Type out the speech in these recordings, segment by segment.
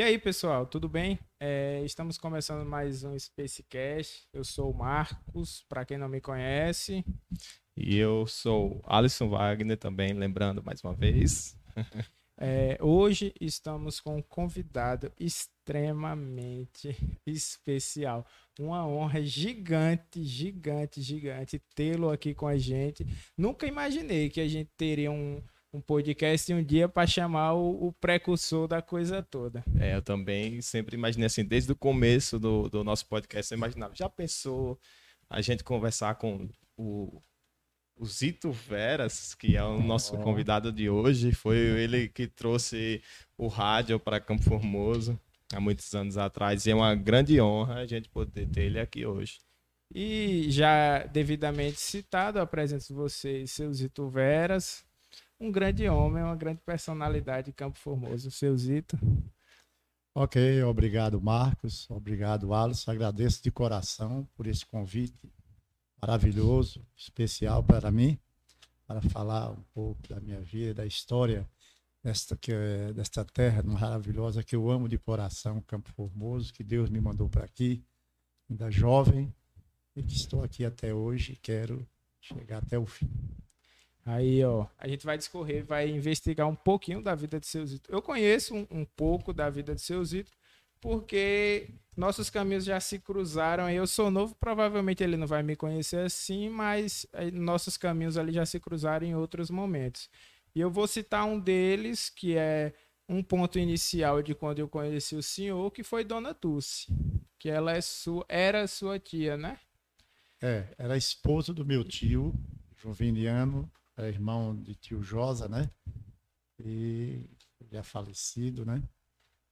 E aí, pessoal, tudo bem? É, estamos começando mais um Spacecast. Eu sou o Marcos, para quem não me conhece. E eu sou Alisson Wagner também, lembrando mais uma vez. É, hoje estamos com um convidado extremamente especial. Uma honra gigante, gigante, gigante tê-lo aqui com a gente. Nunca imaginei que a gente teria um, um podcast um dia para chamar o, o, precursor da coisa toda. É, eu também sempre imaginei assim, desde o começo do, do nosso podcast, eu imaginava, já pensou a gente conversar com o o Zito Veras, que é o nosso oh. convidado de hoje, foi ele que trouxe o rádio para Campo Formoso há muitos anos atrás. E é uma grande honra a gente poder ter ele aqui hoje. E já devidamente citado, apresento vocês seu Zito Veras, um grande homem, uma grande personalidade de Campo Formoso. Seu Zito. Ok, obrigado Marcos, obrigado Alisson, agradeço de coração por esse convite maravilhoso, especial para mim, para falar um pouco da minha vida, da história desta, que, desta terra maravilhosa que eu amo de coração, Campo Formoso, que Deus me mandou para aqui, ainda jovem, e que estou aqui até hoje e quero chegar até o fim. Aí, ó, a gente vai discorrer, vai investigar um pouquinho da vida de seu Zito. Eu conheço um, um pouco da vida de seu Zito, porque nossos caminhos já se cruzaram. Eu sou novo, provavelmente ele não vai me conhecer assim, mas eh, nossos caminhos ali já se cruzaram em outros momentos. E eu vou citar um deles, que é um ponto inicial de quando eu conheci o senhor, que foi Dona Dulce, que ela é sua, era sua tia, né? É, era esposa do meu tio, Joviniano, era irmão de tio Josa, né? E já falecido, né?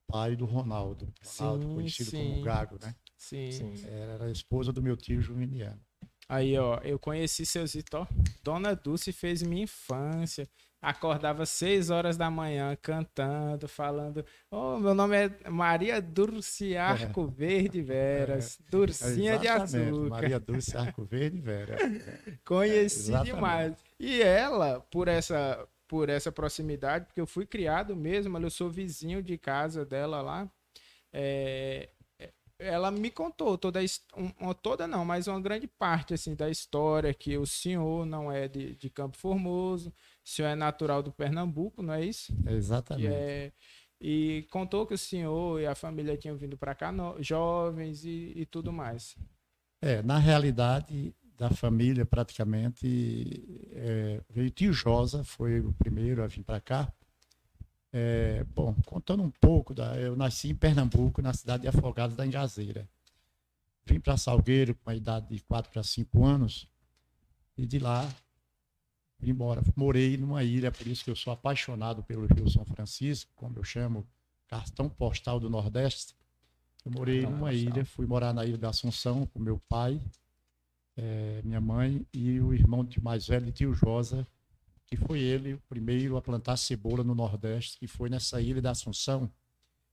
pai do Ronaldo. Ronaldo, sim, conhecido sim. como Gago, né? Sim. sim. Era a esposa do meu tio Juveniano. Aí, ó, eu conheci seu Zito. Dona Dulce fez minha infância. Acordava seis horas da manhã cantando, falando: Oh, meu nome é Maria Dulce Arco é. Verde Veras, é. Durcinha é, de Açúcar. Maria Dulce Arco Verde Veras. Conheci demais. E ela, por essa por essa proximidade, porque eu fui criado mesmo, eu sou vizinho de casa dela lá. É, ela me contou toda um, toda não, mas uma grande parte assim da história que o senhor não é de, de Campo Formoso, senhor é natural do Pernambuco, não é isso? Exatamente. É, e contou que o senhor e a família tinham vindo para cá no, jovens e, e tudo mais. É, na realidade, da família praticamente é, veio tio Josa, foi o primeiro a vir para cá. É, bom, contando um pouco, da, eu nasci em Pernambuco, na cidade de Afogados da Engazeira. Vim para Salgueiro com a idade de 4 para 5 anos e de lá vim embora. Morei numa ilha, por isso que eu sou apaixonado pelo Rio São Francisco, como eu chamo, cartão postal do Nordeste. Eu morei numa ilha, fui morar na Ilha da Assunção com meu pai, é, minha mãe e o irmão de mais velho, tio Josa, que foi ele o primeiro a plantar cebola no Nordeste, que foi nessa ilha da Assunção,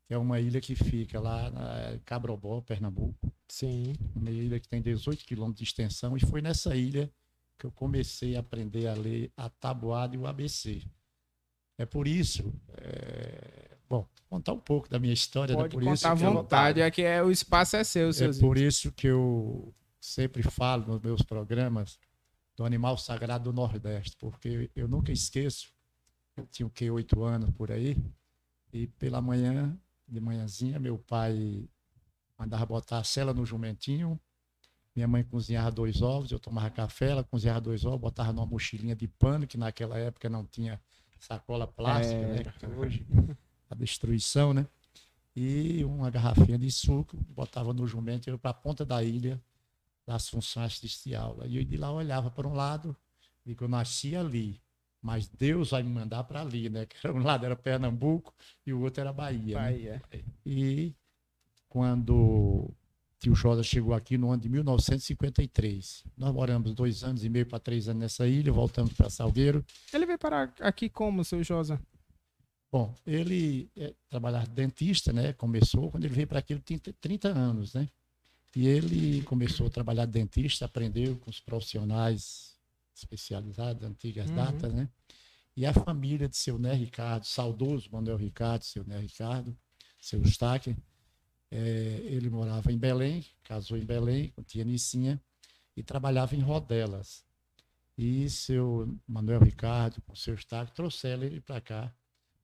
que é uma ilha que fica lá na Cabrobó, Pernambuco. Sim. Uma ilha que tem 18 quilômetros de extensão, e foi nessa ilha que eu comecei a aprender a ler a tabuada e o ABC. É por isso, é... bom, contar um pouco da minha história. Pode né? por contar isso à vontade, eu... é que é, o espaço é seu, É por isso que eu sempre falo nos meus programas do animal sagrado do Nordeste, porque eu nunca esqueço, eu tinha o que, oito anos por aí, e pela manhã, de manhãzinha, meu pai mandava botar a cela no jumentinho, minha mãe cozinhava dois ovos, eu tomava café, ela cozinhava dois ovos, botava numa mochilinha de pano, que naquela época não tinha sacola plástica, é... né? Que hoje a destruição, né? E uma garrafinha de suco, botava no jumento, eu para a ponta da ilha, das funções de aula. E eu de lá olhava para um lado, e eu nasci ali, mas Deus vai me mandar para ali, né? Que um lado era Pernambuco e o outro era Bahia. Né? Bahia. Né? E quando tio Josa chegou aqui no ano de 1953, nós moramos dois anos e meio para três anos nessa ilha, voltamos para Salgueiro. Ele veio parar aqui como, seu Josa? Bom, ele é, trabalhava dentista, né? Começou quando ele veio para aqui, ele tinha 30 anos, né? E ele começou a trabalhar de dentista, aprendeu com os profissionais especializados, antigas uhum. datas, né? E a família de seu Né Ricardo, saudoso Manuel Ricardo, seu Né Ricardo, seu Eustáquio. É, ele morava em Belém, casou em Belém, com tia Nicinha, e trabalhava em Rodelas. E seu Manuel Ricardo, com seu Eustáquio, trouxeram ele para cá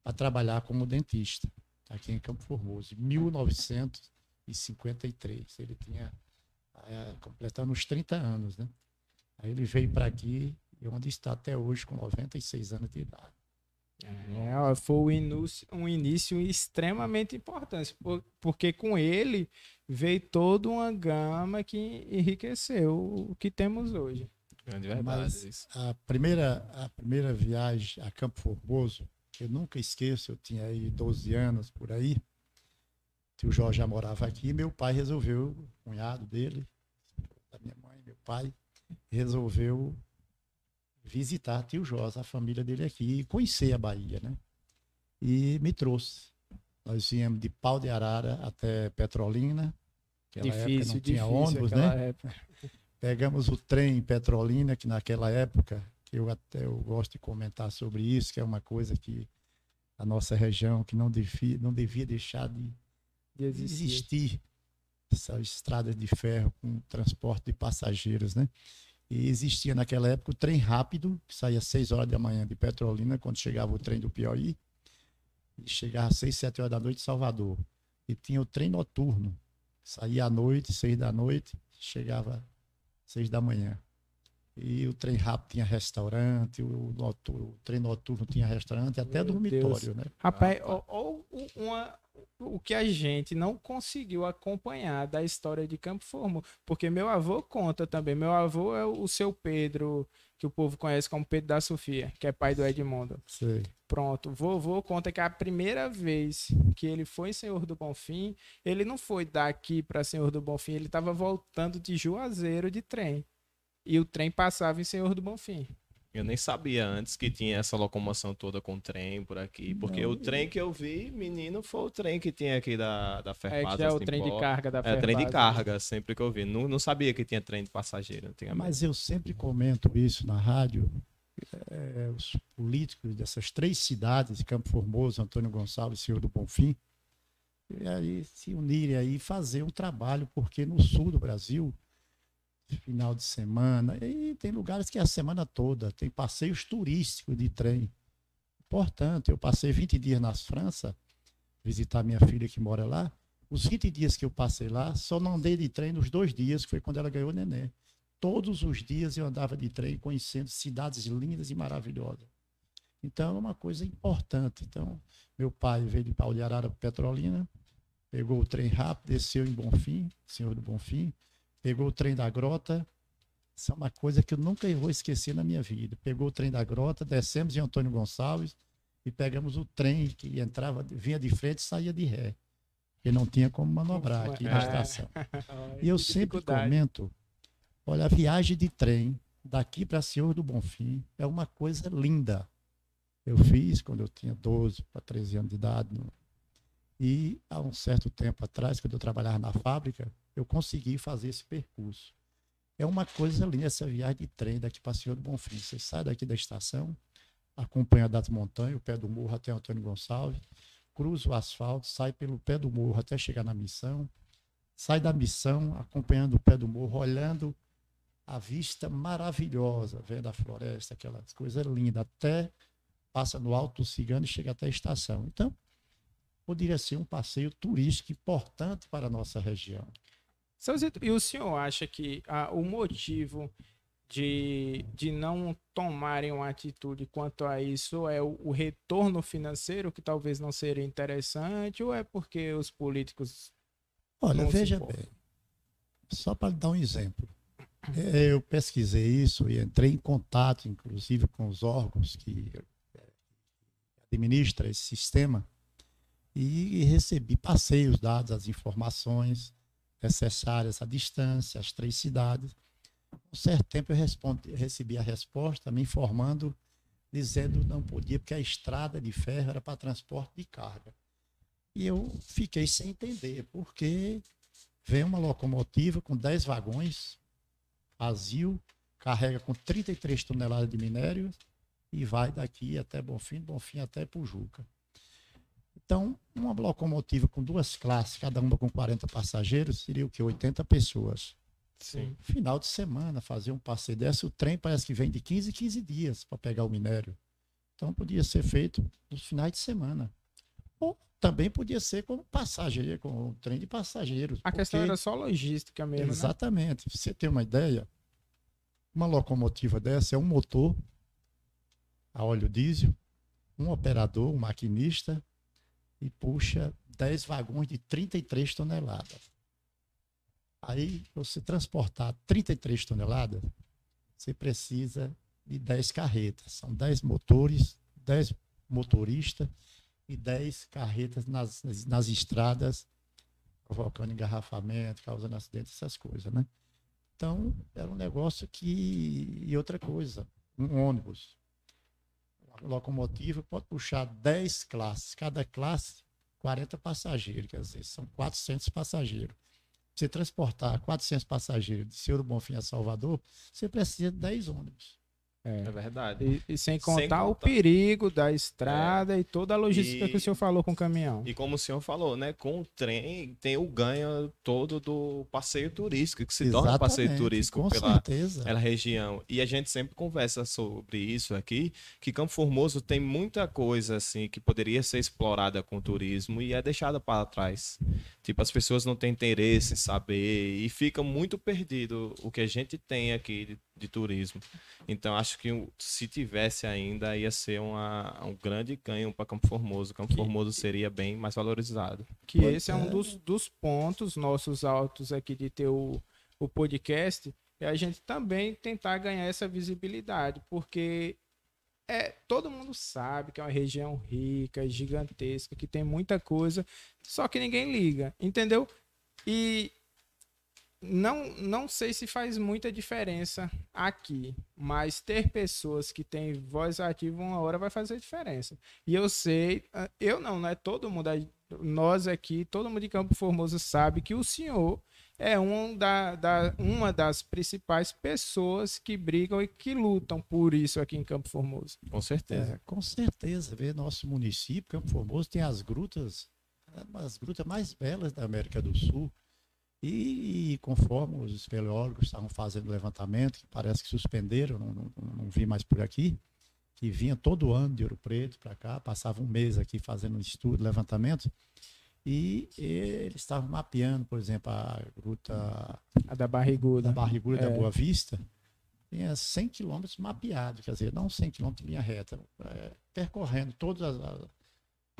para trabalhar como dentista, aqui em Campo Formoso, em 1953. Ele tinha é, completando os 30 anos, né? Aí ele veio para aqui e onde está até hoje com 96 anos de idade. É, foi um início, um início extremamente importante, porque com ele veio toda uma gama que enriqueceu o que temos hoje. Grande verdade. Mas a primeira, a primeira viagem a Campo Formoso, eu nunca esqueço, eu tinha aí 12 anos por aí, o Jorge já morava aqui, meu pai resolveu, o cunhado dele, da minha mãe, meu pai, resolveu visitar tio Jorge, a família dele aqui, e conhecer a Bahia, né? E me trouxe. Nós viemos de Pau de Arara até Petrolina. Naquela difícil, época não tinha ônibus, né? Época. Pegamos o trem em Petrolina, que naquela época, eu até eu gosto de comentar sobre isso, que é uma coisa que a nossa região que não devia, não devia deixar de, de existir. existir. Essas estradas de ferro com transporte de passageiros, né? E existia naquela época o trem rápido, que saía às 6 horas da manhã de Petrolina, quando chegava o trem do Piauí, e chegava às 6, 7 horas da noite em Salvador. E tinha o trem noturno, saía à noite, 6 da noite, chegava às 6 da manhã. E o trem rápido tinha restaurante, o, noturno, o trem noturno tinha restaurante, até Meu dormitório, Deus. né? Rapaz, ou, ou uma, o que a gente não conseguiu acompanhar da história de Campo Formoso. Porque meu avô conta também. Meu avô é o seu Pedro, que o povo conhece como Pedro da Sofia, que é pai do Edmundo. Sei. Pronto. Vovô conta que a primeira vez que ele foi Senhor do Bonfim, ele não foi daqui para Senhor do Bonfim, ele estava voltando de Juazeiro de trem. E o trem passava em Senhor do Bonfim. Eu nem sabia antes que tinha essa locomoção toda com trem por aqui. Porque não, o trem que eu vi, menino, foi o trem que tinha aqui da, da Ferpaz. É, que é o assim, trem de carga da Ferpaz. É, trem de né? carga, sempre que eu vi. Não, não sabia que tinha trem de passageiro. Mas eu sempre comento isso na rádio. É, os políticos dessas três cidades, Campo Formoso, Antônio Gonçalves e Senhor do Bonfim, e aí se unirem aí e fazer um trabalho, porque no sul do Brasil final de semana. E tem lugares que é a semana toda, tem passeios turísticos de trem. Importante, eu passei 20 dias na França, visitar minha filha que mora lá. Os 20 dias que eu passei lá, só não andei de trem nos dois dias, que foi quando ela ganhou o neném. Todos os dias eu andava de trem conhecendo cidades lindas e maravilhosas. Então é uma coisa importante. Então, meu pai veio de Paulo de Arara para Petrolina, pegou o trem rápido, desceu em Bonfim, Senhor do Bonfim, pegou o trem da grota. Isso é uma coisa que eu nunca vou esquecer na minha vida. Pegou o trem da grota, descemos em Antônio Gonçalves e pegamos o trem que entrava, vinha de frente e saía de ré. E não tinha como manobrar aqui na é. estação. E eu sempre comento: olha, a viagem de trem daqui para Senhor do Bonfim é uma coisa linda. Eu fiz quando eu tinha 12 para 13 anos de idade. E há um certo tempo atrás, quando eu trabalhava na fábrica, eu consegui fazer esse percurso. É uma coisa linda essa viagem de trem daqui para Senhor do Bonfim. Você sai daqui da estação, acompanha das montanhas, o pé do morro até Antônio Gonçalves, cruza o asfalto, sai pelo pé do morro até chegar na missão, sai da missão acompanhando o pé do morro, olhando a vista maravilhosa, vendo a floresta, aquelas coisas lindas, até passa no Alto Cigano e chega até a estação. Então, poderia ser um passeio turístico importante para a nossa região. E o senhor acha que ah, o motivo de, de não tomarem uma atitude quanto a isso é o, o, retorno financeiro, que talvez não seria interessante, ou é porque os políticos. Olha, veja bem, só para dar um exemplo. É, eu pesquisei isso e entrei em contato, inclusive, com os órgãos que administram esse sistema e recebi, passei os dados, as informações necessárias à distância, às três cidades. Um certo tempo eu respondi, recebi a resposta me informando, dizendo que não podia, porque a estrada de ferro era para transporte de carga. E eu fiquei sem entender, porque vem uma locomotiva com 10 vagões, vazio, carrega com 33 toneladas de minério e vai daqui até Bonfim, Bonfim até Pujuca. Então, uma locomotiva com duas classes, cada uma com 40 passageiros, seria o que? 80 pessoas. Sim. Final de semana, fazer um passeio desse, o trem parece que vem de 15 em 15 dias para pegar o minério. Então, podia ser feito nos finais de semana. Ou também podia ser com passageiro, com um trem de passageiros. A questão porque- era só logística mesmo, né? Exatamente. Pra você ter uma ideia, uma locomotiva dessa é um motor a óleo diesel, um operador, um maquinista, e puxa 10 vagões de 33 toneladas. Aí, você transportar 33 toneladas, você precisa de 10 carretas. São 10 motores, 10 motoristas e 10 carretas nas, nas, nas estradas, provocando engarrafamento, causando acidentes, essas coisas, né? Então, era um negócio que. E outra coisa, um ônibus. Locomotiva pode puxar 10 classes, cada classe 40 passageiros, quer dizer, são 400 passageiros. Você transportar 400 passageiros de Senhor do Bonfim a Salvador, você precisa de 10 ônibus. É. É verdade. E, e sem contar o contar. perigo da estrada e toda a logística E- que o senhor falou com o caminhão. E como o senhor falou, né? Com o trem tem o ganho todo do passeio turístico, que se torna um passeio Exatamente, turístico com pela, certeza. pela região. E a gente sempre conversa sobre isso aqui, que Campo Formoso tem muita coisa assim que poderia ser explorada com o turismo e é deixada para trás. Tipo, as pessoas não têm interesse em saber e fica muito perdido o que a gente tem aqui de, turismo. Então, acho que se tivesse ainda, ia ser uma, um grande ganho para Campo Formoso. Campo Formoso seria bem mais valorizado. Que Pois esse é um dos, dos pontos nossos altos aqui de ter o, o podcast, é a gente também tentar ganhar essa visibilidade, porque é, todo mundo sabe que é uma região rica, gigantesca, que tem muita coisa, só que ninguém liga, entendeu? E não, não sei se faz muita diferença aqui, mas ter pessoas que têm voz ativa uma hora vai fazer diferença. E eu sei, ah, eu não, não é todo mundo, nós aqui, todo mundo de Campo Formoso sabe que o senhor é um da, da- uma das principais pessoas que brigam e que lutam por isso aqui em Campo Formoso. Com certeza. É, com certeza. Vê, nosso município, Campo Formoso, tem as grutas, é das grutas mais belas da América do Sul. E, conforme os espeleólogos estavam fazendo levantamento, que parece que suspenderam, não, não, não vi mais por aqui, que vinha todo ano de Ouro Preto para cá, passava um mês aqui fazendo um estudo, levantamento, e eles estavam mapeando, por exemplo, a gruta A da barriguda. da Barrigura É. da Boa Vista, tinha 100 quilômetros mapeados, quer dizer, não 100 quilômetros de linha reta, é, percorrendo todas as.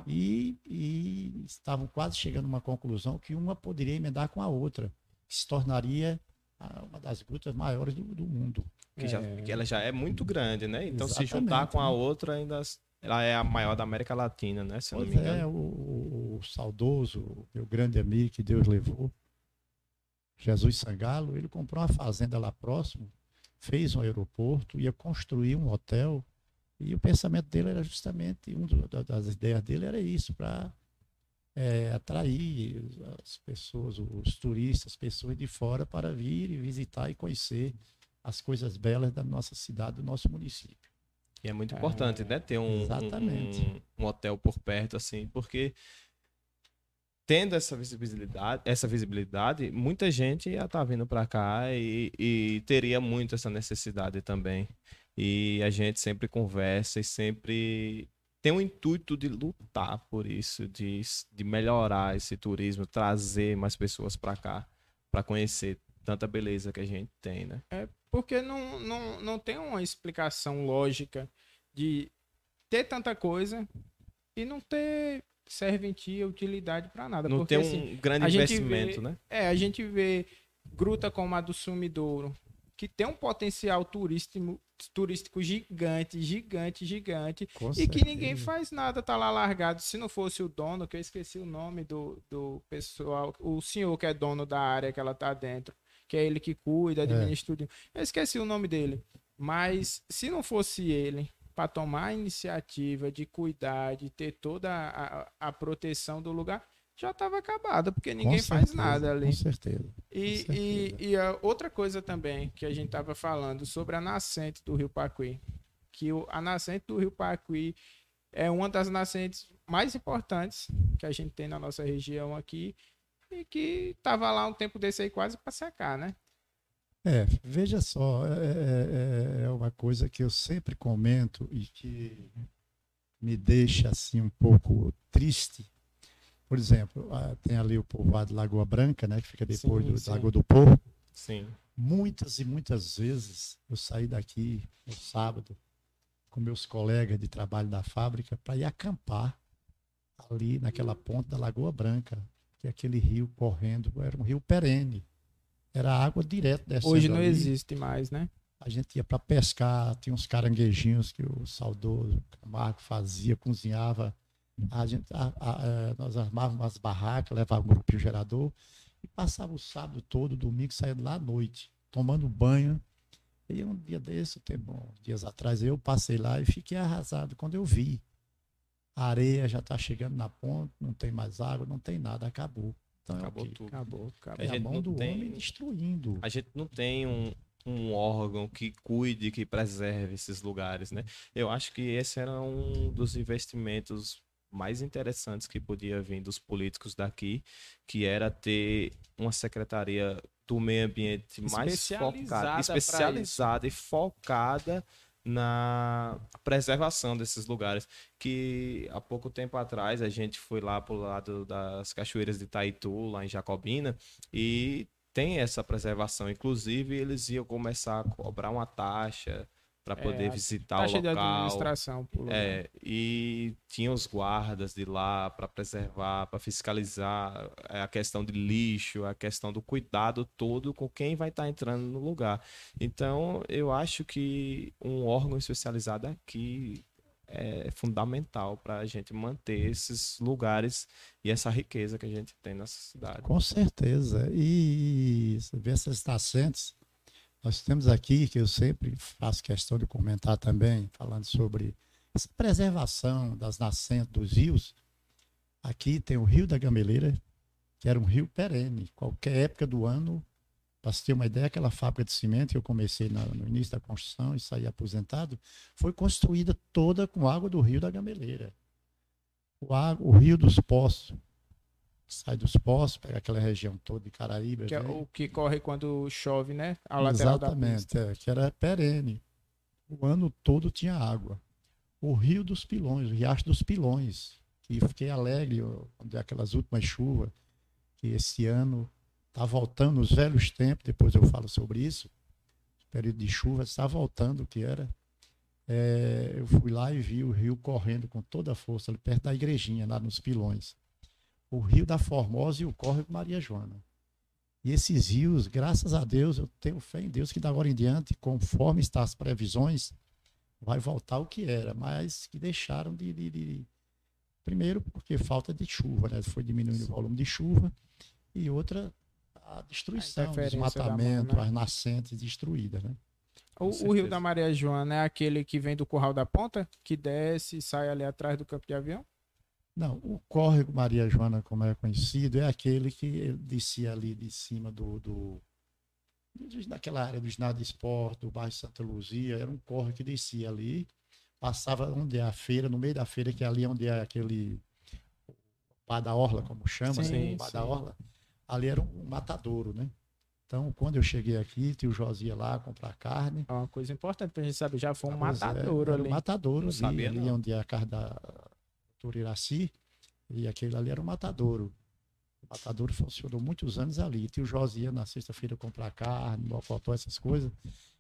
E, e estavam quase chegando a uma conclusão que uma poderia emendar com a outra, que se tornaria a- uma das grutas maiores do, do mundo. Que, já, É. que ela já é muito grande, né? Então, se Exatamente, juntar com a né? outra, ainda ela é a maior da América Latina, né? Se eu não Pois me é, engano. o, o- o saudoso, meu grande amigo que Deus levou, Jesus Sangalo, ele comprou uma fazenda lá próximo, fez um aeroporto, ia construir um hotel, e o pensamento dele era justamente, uma das ideias dele era isso, para atrair as pessoas, os turistas, as pessoas de fora para vir e visitar e conhecer as coisas belas da nossa cidade, do nosso município. E é muito É, importante, né? Ter um, exatamente. um, um hotel por perto, assim, porque tendo essa visibilidade, essa visibilidade, muita gente ia estar vindo para cá e, e teria muito essa necessidade também. E a gente sempre conversa e sempre tem o intuito de lutar por isso, de, de melhorar esse turismo, trazer mais pessoas para cá, para conhecer tanta beleza que a gente tem, né? Porque não, não, não tem uma explicação lógica de ter tanta coisa e não ter serventia, utilidade para nada. Não Porque, tem um assim, grande investimento, vê- né? É, a gente vê gruta como a do Sumidouro, que tem um potencial turístico, turístico gigante, gigante, gigante, Com e que ninguém certeza. faz nada, tá lá largado. Se não fosse o dono, que eu esqueci o nome do, do pessoal, o senhor que é dono da área que ela tá dentro, que é ele que cuida, administra tudo. Eu esqueci o nome dele. Mas se não fosse ele para tomar a iniciativa de cuidar, de ter toda a, a- a proteção do lugar, já estava acabada, porque ninguém Com faz certeza, nada ali. Com certeza. E, e, certeza. e a outra coisa também que a gente estava falando sobre a nascente do Rio Pacuí, que o- a nascente do Rio Pacuí é uma das nascentes mais importantes que a gente tem na nossa região aqui e que tava lá um tempo desse aí quase para secar, né? É, veja só, é, é, é, uma coisa que eu sempre comento e que me deixa assim um pouco triste. Por exemplo, tem ali o povoado Lagoa Branca, né, que fica depois sim, do sim. Lagoa do Porco. Sim. Muitas e muitas vezes eu saí daqui no sábado com meus colegas de trabalho da fábrica para ir acampar ali naquela ponta da Lagoa Branca, que é aquele rio correndo, era um rio perene. Era água direto dessa Hoje não ali. existe mais, né? A gente ia para pescar, tinha uns caranguejinhos que o saudoso Camargo fazia, cozinhava. A gente, a, a, a, nós armávamos umas barracas, levava um grupinho gerador e passava o sábado todo, domingo, saindo lá à noite, tomando banho. E um dia desse, tempo, dias atrás, eu passei lá e fiquei arrasado quando eu vi. A areia já está chegando na ponta, não tem mais água, não tem nada, acabou. Então, acabou tudo. Acabou, acabou. É a, a mão do tem, homem destruindo. A gente não tem um, um órgão que cuide, que preserve esses lugares, né? Eu acho que esse era um dos investimentos mais interessantes que podia vir dos políticos daqui, que era ter uma secretaria do meio ambiente mais focada, especializada e focada na preservação desses lugares. Que há pouco tempo atrás a gente foi lá para o lado das cachoeiras de Itaitu, lá em Jacobina, e tem essa preservação. Inclusive, eles iam começar a cobrar uma taxa para poder é, visitar o local. De administração é, e tinha os guardas de lá para preservar, para fiscalizar é, a questão de lixo, a questão do cuidado todo com quem vai estar tá entrando no lugar. Então, eu acho que um órgão especializado aqui é fundamental para a gente manter esses lugares e essa riqueza que a gente tem nessa cidade. Com certeza. E você vê essas nascentes nós temos aqui, que eu sempre faço questão de comentar também, falando sobre essa preservação das nascentes dos rios. Aqui tem o Rio da Gameleira, que era um rio perene. Qualquer época do ano, para você ter uma ideia, aquela fábrica de cimento que eu comecei no início da construção e saí aposentado, foi construída toda com água do Rio da Gameleira. O, água, o Rio dos Poços, sai dos poços, pega aquela região toda de Caraíba. Que é o que corre quando chove, né? A lateral Exatamente, é, que era perene. O ano todo tinha água. O Rio dos Pilões, o Riacho dos Pilões, que fiquei alegre quando é aquelas últimas chuvas, que esse ano está voltando os velhos tempos, depois eu falo sobre isso, o período de chuva está voltando, que era. É, eu fui lá e vi o rio correndo com toda a força, ali perto da igrejinha, lá nos Pilões o Rio da Formosa e o Córrego Maria Joana. E esses rios, graças a Deus, eu tenho fé em Deus que da agora em diante, conforme estão as previsões, vai voltar o que era, mas que deixaram de, de, de primeiro porque falta de chuva, né? Foi diminuindo Sim. o volume de chuva e outra a destruição, o desmatamento, né? as nascentes destruídas, né? O, o, Rio da Maria Joana é aquele que vem do Curral da Ponta, que desce e sai ali atrás do campo de avião? Não, o córrego Maria Joana, como é conhecido, é aquele que descia ali de cima do, do daquela área do ginásio de esporte, do bairro Santa Luzia, era um córrego que descia ali, passava onde é a feira, no meio da feira, que é ali onde é aquele Bar da Orla, como chama, sim, assim, Bar da Orla, ali era um matadouro, né? Então, quando eu cheguei aqui, tio José ia lá comprar carne. É uma coisa importante pra gente saber, já foi um matadouro é, ali. Um matadouro ali, sabia, ali onde é a carne da doutor Iraci, e aquele ali era o matadouro. O matadouro funcionou muitos anos ali. Tio Josia ia na sexta-feira comprar carne, mocotó, essas coisas.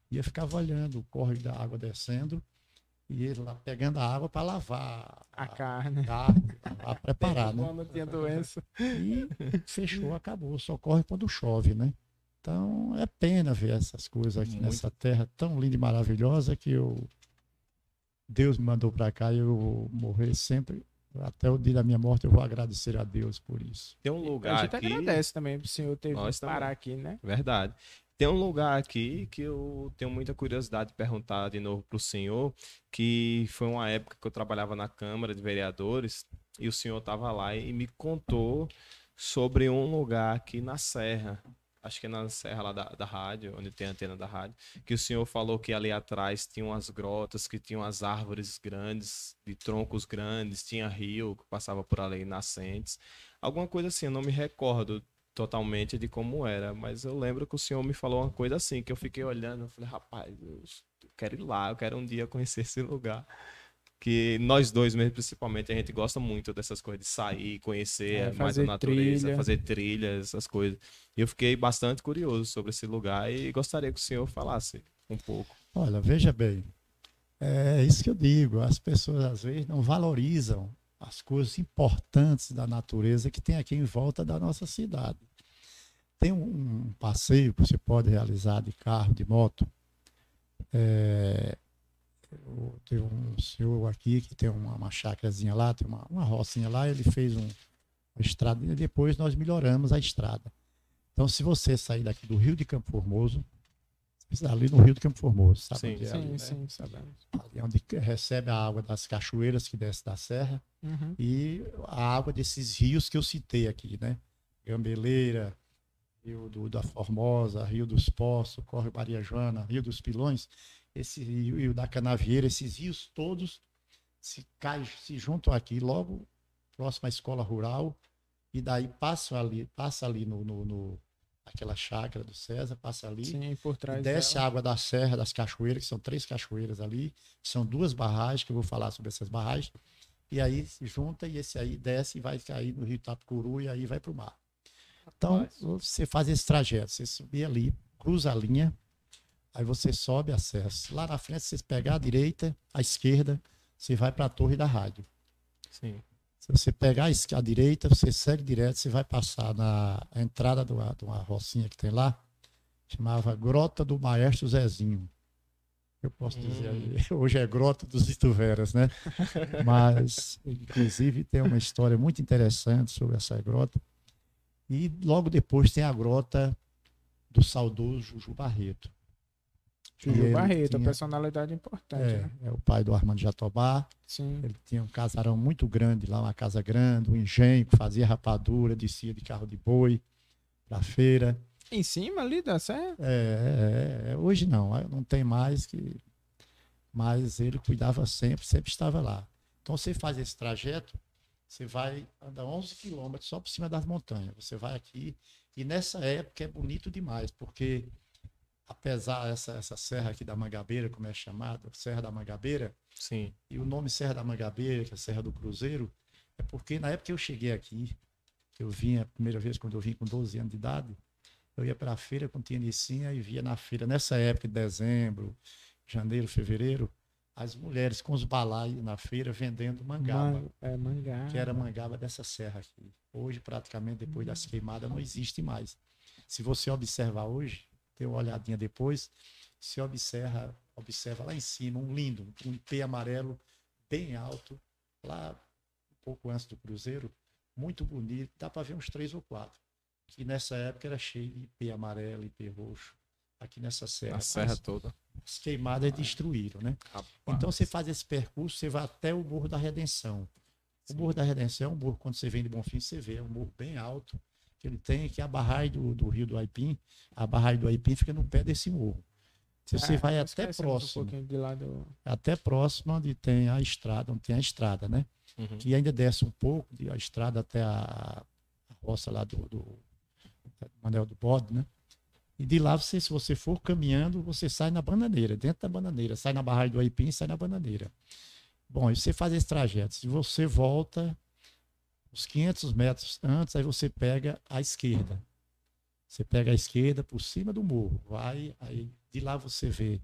Ia ficar olhando o córrego da água descendo e ele lá pegando a água para lavar a, a carne, carne a preparar, né? Não tinha doença. E fechou, acabou. Só corre quando chove, né? Então é pena ver essas coisas aqui Muito. nessa terra tão linda e maravilhosa que eu Deus me mandou para cá e eu vou morrer sempre até o dia da minha morte eu vou agradecer a Deus por isso. Tem um lugar a gente aqui... agradece também pro senhor ter vindo parar aqui, né? Verdade. Tem um lugar aqui que eu tenho muita curiosidade de perguntar de novo pro senhor, que foi uma época que eu trabalhava na Câmara de Vereadores e o senhor estava lá e me contou sobre um lugar aqui na Serra, acho que é na serra lá da, da rádio, onde tem a antena da rádio, que o senhor falou que ali atrás tinha umas grotas, que tinham as árvores grandes, de troncos grandes, tinha rio que passava por ali, nascentes. Alguma coisa assim, eu não me recordo totalmente de como era, mas eu lembro que o senhor me falou uma coisa assim, que eu fiquei olhando, eu falei, rapaz, eu quero ir lá, eu quero um dia conhecer esse lugar que nós dois mesmo, principalmente, a gente gosta muito dessas coisas de sair, conhecer é, mais a natureza, trilha. fazer trilhas, essas coisas. E eu fiquei bastante curioso sobre esse lugar e gostaria que o senhor falasse um pouco. Olha, veja bem, é isso que eu digo, as pessoas às vezes não valorizam as coisas importantes da natureza que tem aqui em volta da nossa cidade. Tem um, passeio que você pode realizar de carro, de moto, é, tem um senhor aqui que tem uma, uma chácarazinha lá, tem uma, uma rocinha lá, ele fez um, uma estrada e depois nós melhoramos a estrada. Então, se você sair daqui do Rio de Campo Formoso, ali no Rio de Campo Formoso, sabe? Sim, é sim, ali, né? sim, sabemos. Ali onde recebe a água das cachoeiras que desce da serra uhum. e a água desses rios que eu citei aqui, né? Gambeleira, Rio do, da Formosa, Rio dos Poços, Corre Maria Joana, Rio dos Pilões, esse rio da Canavieira, esses rios todos se caem, se juntam aqui, logo próximo à escola rural, e daí passam ali, passa ali no, no, no aquela chácara do César, passa ali, Sim, por trás desce a água da serra, das cachoeiras, que são três cachoeiras ali, são duas barragens, que eu vou falar sobre essas barragens, e aí se junta e esse aí desce e vai cair no rio Tapicuru e aí vai para o mar. Então, você faz esse trajeto, você subir ali, cruza a linha, Aí você sobe a serra. Lá na frente, você pegar a direita, a esquerda, você vai para a torre da rádio. Sim. Se você pegar a direita, você segue direto, você vai passar na entrada de uma, de uma rocinha que tem lá, chamava Grota do Maestro Zezinho. Eu posso hum. dizer aí, hoje é Grota dos Ituveras, né? Mas, inclusive, tem uma história muito interessante sobre essa grota. E logo depois tem a grota do saudoso Juju Barreto. Juju Barreto, tinha, personalidade importante. É, né? é, o pai do Armando Jatobá. Sim. Ele tinha um casarão muito grande lá, uma casa grande, um engenho, fazia rapadura, descia de carro de boi para feira. Em cima ali da serra? É, é, é, hoje não, não tem mais que. Mas ele cuidava sempre, sempre estava lá. Então você faz esse trajeto, você vai andar 11 quilômetros só por cima das montanhas. Você vai aqui e nessa época é bonito demais, porque apesar essa essa serra aqui da Mangabeira, como é chamada, Serra da Mangabeira. Sim. E o nome Serra da Mangabeira, que é Serra do Cruzeiro, é porque na época que eu cheguei aqui, que eu vim a primeira vez quando eu vim com 12 anos de idade, eu ia para a feira com tinha Nicinha e via na feira nessa época de dezembro, janeiro, fevereiro, as mulheres com os balaios na feira vendendo mangaba. Man, é, mangaba. Que era mangaba dessa serra aqui. Hoje, praticamente, depois das queimadas, não existe mais. Se você observar hoje, dê uma olhadinha depois, se observa, observa lá em cima um lindo, um IP amarelo bem alto, lá um pouco antes do cruzeiro, muito bonito, dá para ver uns três ou quatro. Que nessa época era cheio de IP amarelo, IP roxo, aqui nessa serra. A serra toda. As queimadas destruíram, né? Rapaz. Então você faz esse percurso, você vai até o Morro da Redenção. O Morro da Redenção é um morro, quando você vem de Bonfim, você vê, é um morro bem alto, que ele tem, que é a barragem do, do rio do Aipim, a barragem do Aipim fica no pé desse morro. Se você ah, vai até próximo, um lado... até próximo onde tem a estrada, onde tem a estrada, né? Uhum. Que ainda desce um pouco, de, a estrada até a, a roça lá do, do Manel do Bode, né? E de lá, você, se você for caminhando, você sai na bananeira, dentro da bananeira, sai na barragem do Aipim e sai na bananeira. Bom, e você faz esse trajeto. Se você volta uns 500 metros antes, aí você pega a esquerda. Você pega a esquerda por cima do morro, vai, aí de lá você vê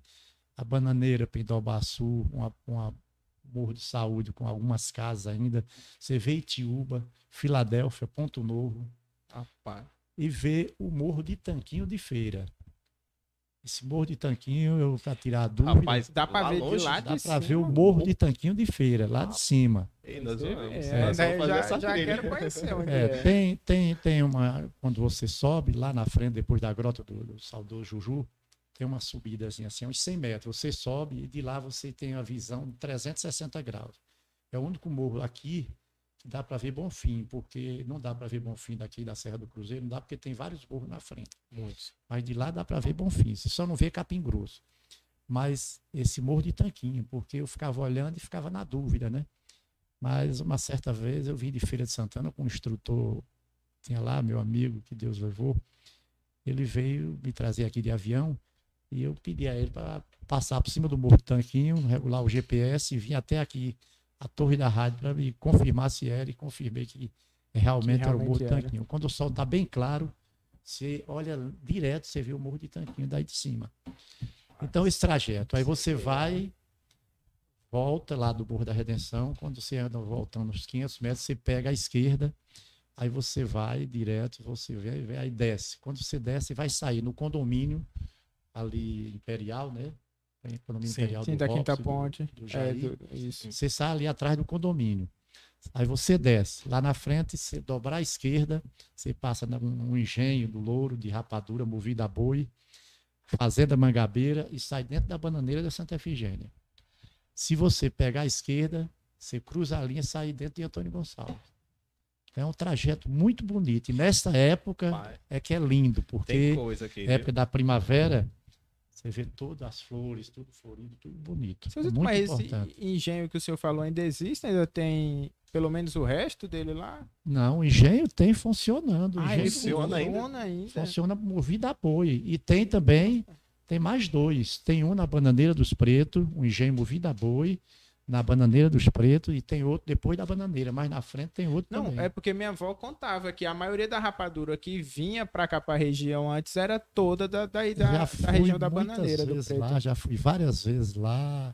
a Bananeira, Pindobaçu, uma, uma morro de saúde com algumas casas ainda. Você vê Itiúba, Filadélfia, Ponto Novo. Rapaz. E vê o morro de Tanquinho de Feira. Esse morro de tanquinho, eu para tirar a dúvida. Rapaz, dá para ver longe, de lá Dá para ver o morro de tanquinho de feira, lá de cima. Ei, nós vamos, é, é, vamos já, já quero conhecer onde é, é. Tem, tem, tem uma. Quando você sobe lá na frente, depois da grota do, do saudoso Juju, tem uma subida assim, assim, uns 100 metros. Você sobe e de lá você tem a visão de 360 graus. É o único morro aqui dá para ver Bonfim, porque não dá para ver Bonfim daqui da Serra do Cruzeiro, não dá porque tem vários morros na frente. Muitos. Mas de lá dá para ver Bonfim, você só não vê Capim Grosso. Mas esse morro de Tanquinho, porque eu ficava olhando e ficava na dúvida, né? Mas uma certa vez eu vim de Feira de Santana com um instrutor, tinha lá meu amigo, que Deus levou, ele veio me trazer aqui de avião e eu pedi a ele para passar por cima do Morro do Tanquinho, regular o GPS e vir até aqui, a torre da rádio, para me confirmar se era e confirmei que realmente, Que era o Morro realmente era. Tanquinho. Quando o sol está bem claro, você olha direto, você vê o Morro de Tanquinho daí de cima. Então, esse trajeto. Aí você vai, volta lá do Morro da Redenção. Quando você anda voltando uns 500 metros, você pega a esquerda. Aí você vai direto, você vê, vê, aí desce. Quando você desce, vai sair no condomínio ali Imperial, né? Condomínio Sim, Imperial Sim, do da Quinta Robson, do- Ponte. do É, Jair. do- isso. Você sai ali atrás do condomínio. Aí você desce. Lá na frente, você dobrar à esquerda, você passa num um engenho do louro de rapadura movida a boi, fazenda Mangabeira e sai dentro da bananeira da Santa Efigênia. Se você pegar a esquerda, você cruza a linha e sai dentro de Antônio Gonçalves. Então é um trajeto muito bonito. E nessa época Pai, é que é lindo, porque coisa aqui. viu? época da primavera, você vê todas as flores, tudo florido, tudo bonito. Mas esse importante. engenho que o senhor falou ainda existe? Ainda tem pelo menos o resto dele lá? Não, o engenho tem funcionando. Ah, engenho ele funciona ainda? funciona ainda. funciona movido a boi. E tem também, tem mais dois. Tem um na Bananeira dos Pretos, um engenho movido a boi, na Bananeira dos Pretos, e tem outro depois da Bananeira, mas na frente tem outro Não, também. é porque minha avó contava que a maioria da rapadura que vinha pra cá, pra região antes, era toda da, da, da fui região da bananeira do preto. lá, já fui várias vezes lá.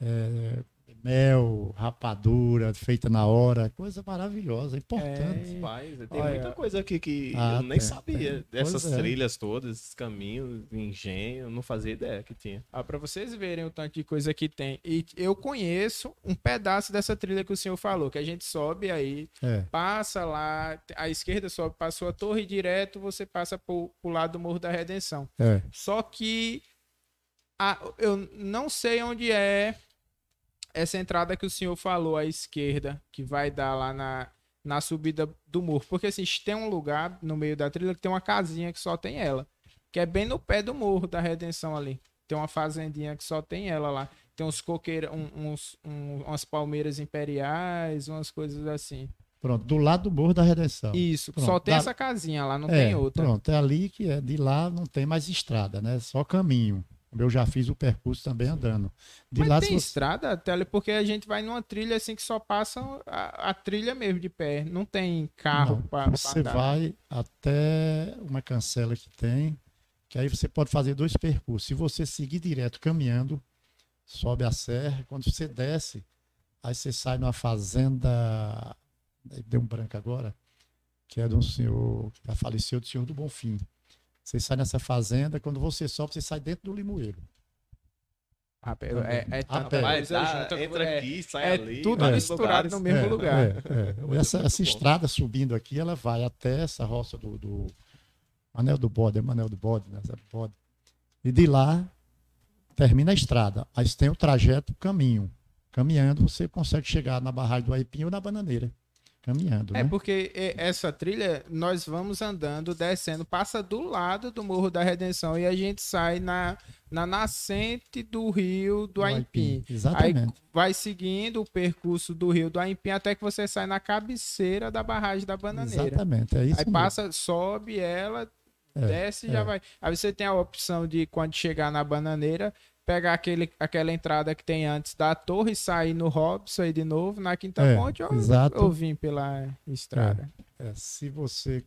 é, mel, rapadura, feita na hora, coisa maravilhosa, importante. É. Rapaz, tem Olha. muita coisa aqui que Ah, eu nem tem, sabia. tem. Pois é. trilhas todas, esses caminhos, engenho, eu não fazia ideia que tinha. Ah, para vocês verem o tanto de coisa que tem. E eu conheço um pedaço dessa trilha que o senhor falou, que a gente sobe aí, É, passa lá, à esquerda sobe, passou a torre direto, você passa pro, pro lado do Morro da Redenção. é. Só que a- eu não sei onde é essa entrada que o senhor falou à esquerda, que vai dar lá na, na subida do morro. Porque assim, tem um lugar no meio da trilha que tem uma casinha que só tem ela. Que é bem no pé do morro da Redenção ali. Tem uma fazendinha que só tem ela lá. Tem uns coqueiros, um- uns, um- umas palmeiras imperiais, umas coisas assim. Pronto, do lado do Morro da Redenção. Isso, Pronto, só tem dá- essa casinha lá, não é, tem outra. Pronto, é ali que é. De lá não tem mais estrada, né? Só caminho. Eu já fiz o percurso também andando. De Mas lá tem você- estrada até ali, porque a gente vai numa trilha assim que só passa a, a trilha mesmo de pé. Não tem carro para você vai até uma cancela que tem, que aí você pode fazer dois percursos. Se você seguir direto caminhando, sobe a serra, quando você desce, aí você sai numa fazenda, deu um branco agora, que é de um senhor que já faleceu, do senhor do Bonfim. Você sai nessa fazenda, quando você sobe, você sai dentro do limoeiro. É, é, dá, junta, entra é- aqui, sai é ali. tudo misturado lugares. no mesmo É, lugar. é, é. Essa, essa estrada subindo aqui, ela vai até essa roça do, do Anel do Bode, é Manel do Bode, né? Bode. E de lá termina a estrada. Aí tem o trajeto caminho. Caminhando, você consegue chegar na barragem do Aipim ou na bananeira. Caminhando, É né? porque é, essa trilha, nós vamos andando, descendo, passa do lado do Morro da Redenção e a gente sai na, na nascente do rio do Aimpim. Aí Exatamente. vai seguindo o percurso do rio do Aimpim até que você sai na cabeceira da barragem da Bananeira. Exatamente. É isso Aí mesmo. passa, sobe ela, É, desce e já é. vai. Aí você tem a opção de, quando chegar na bananeira, pegar aquele, aquela entrada que tem antes da torre e sair no Robson aí de novo, na Quinta É, Ponte, ou, exato. ou vir pela estrada. É, se você.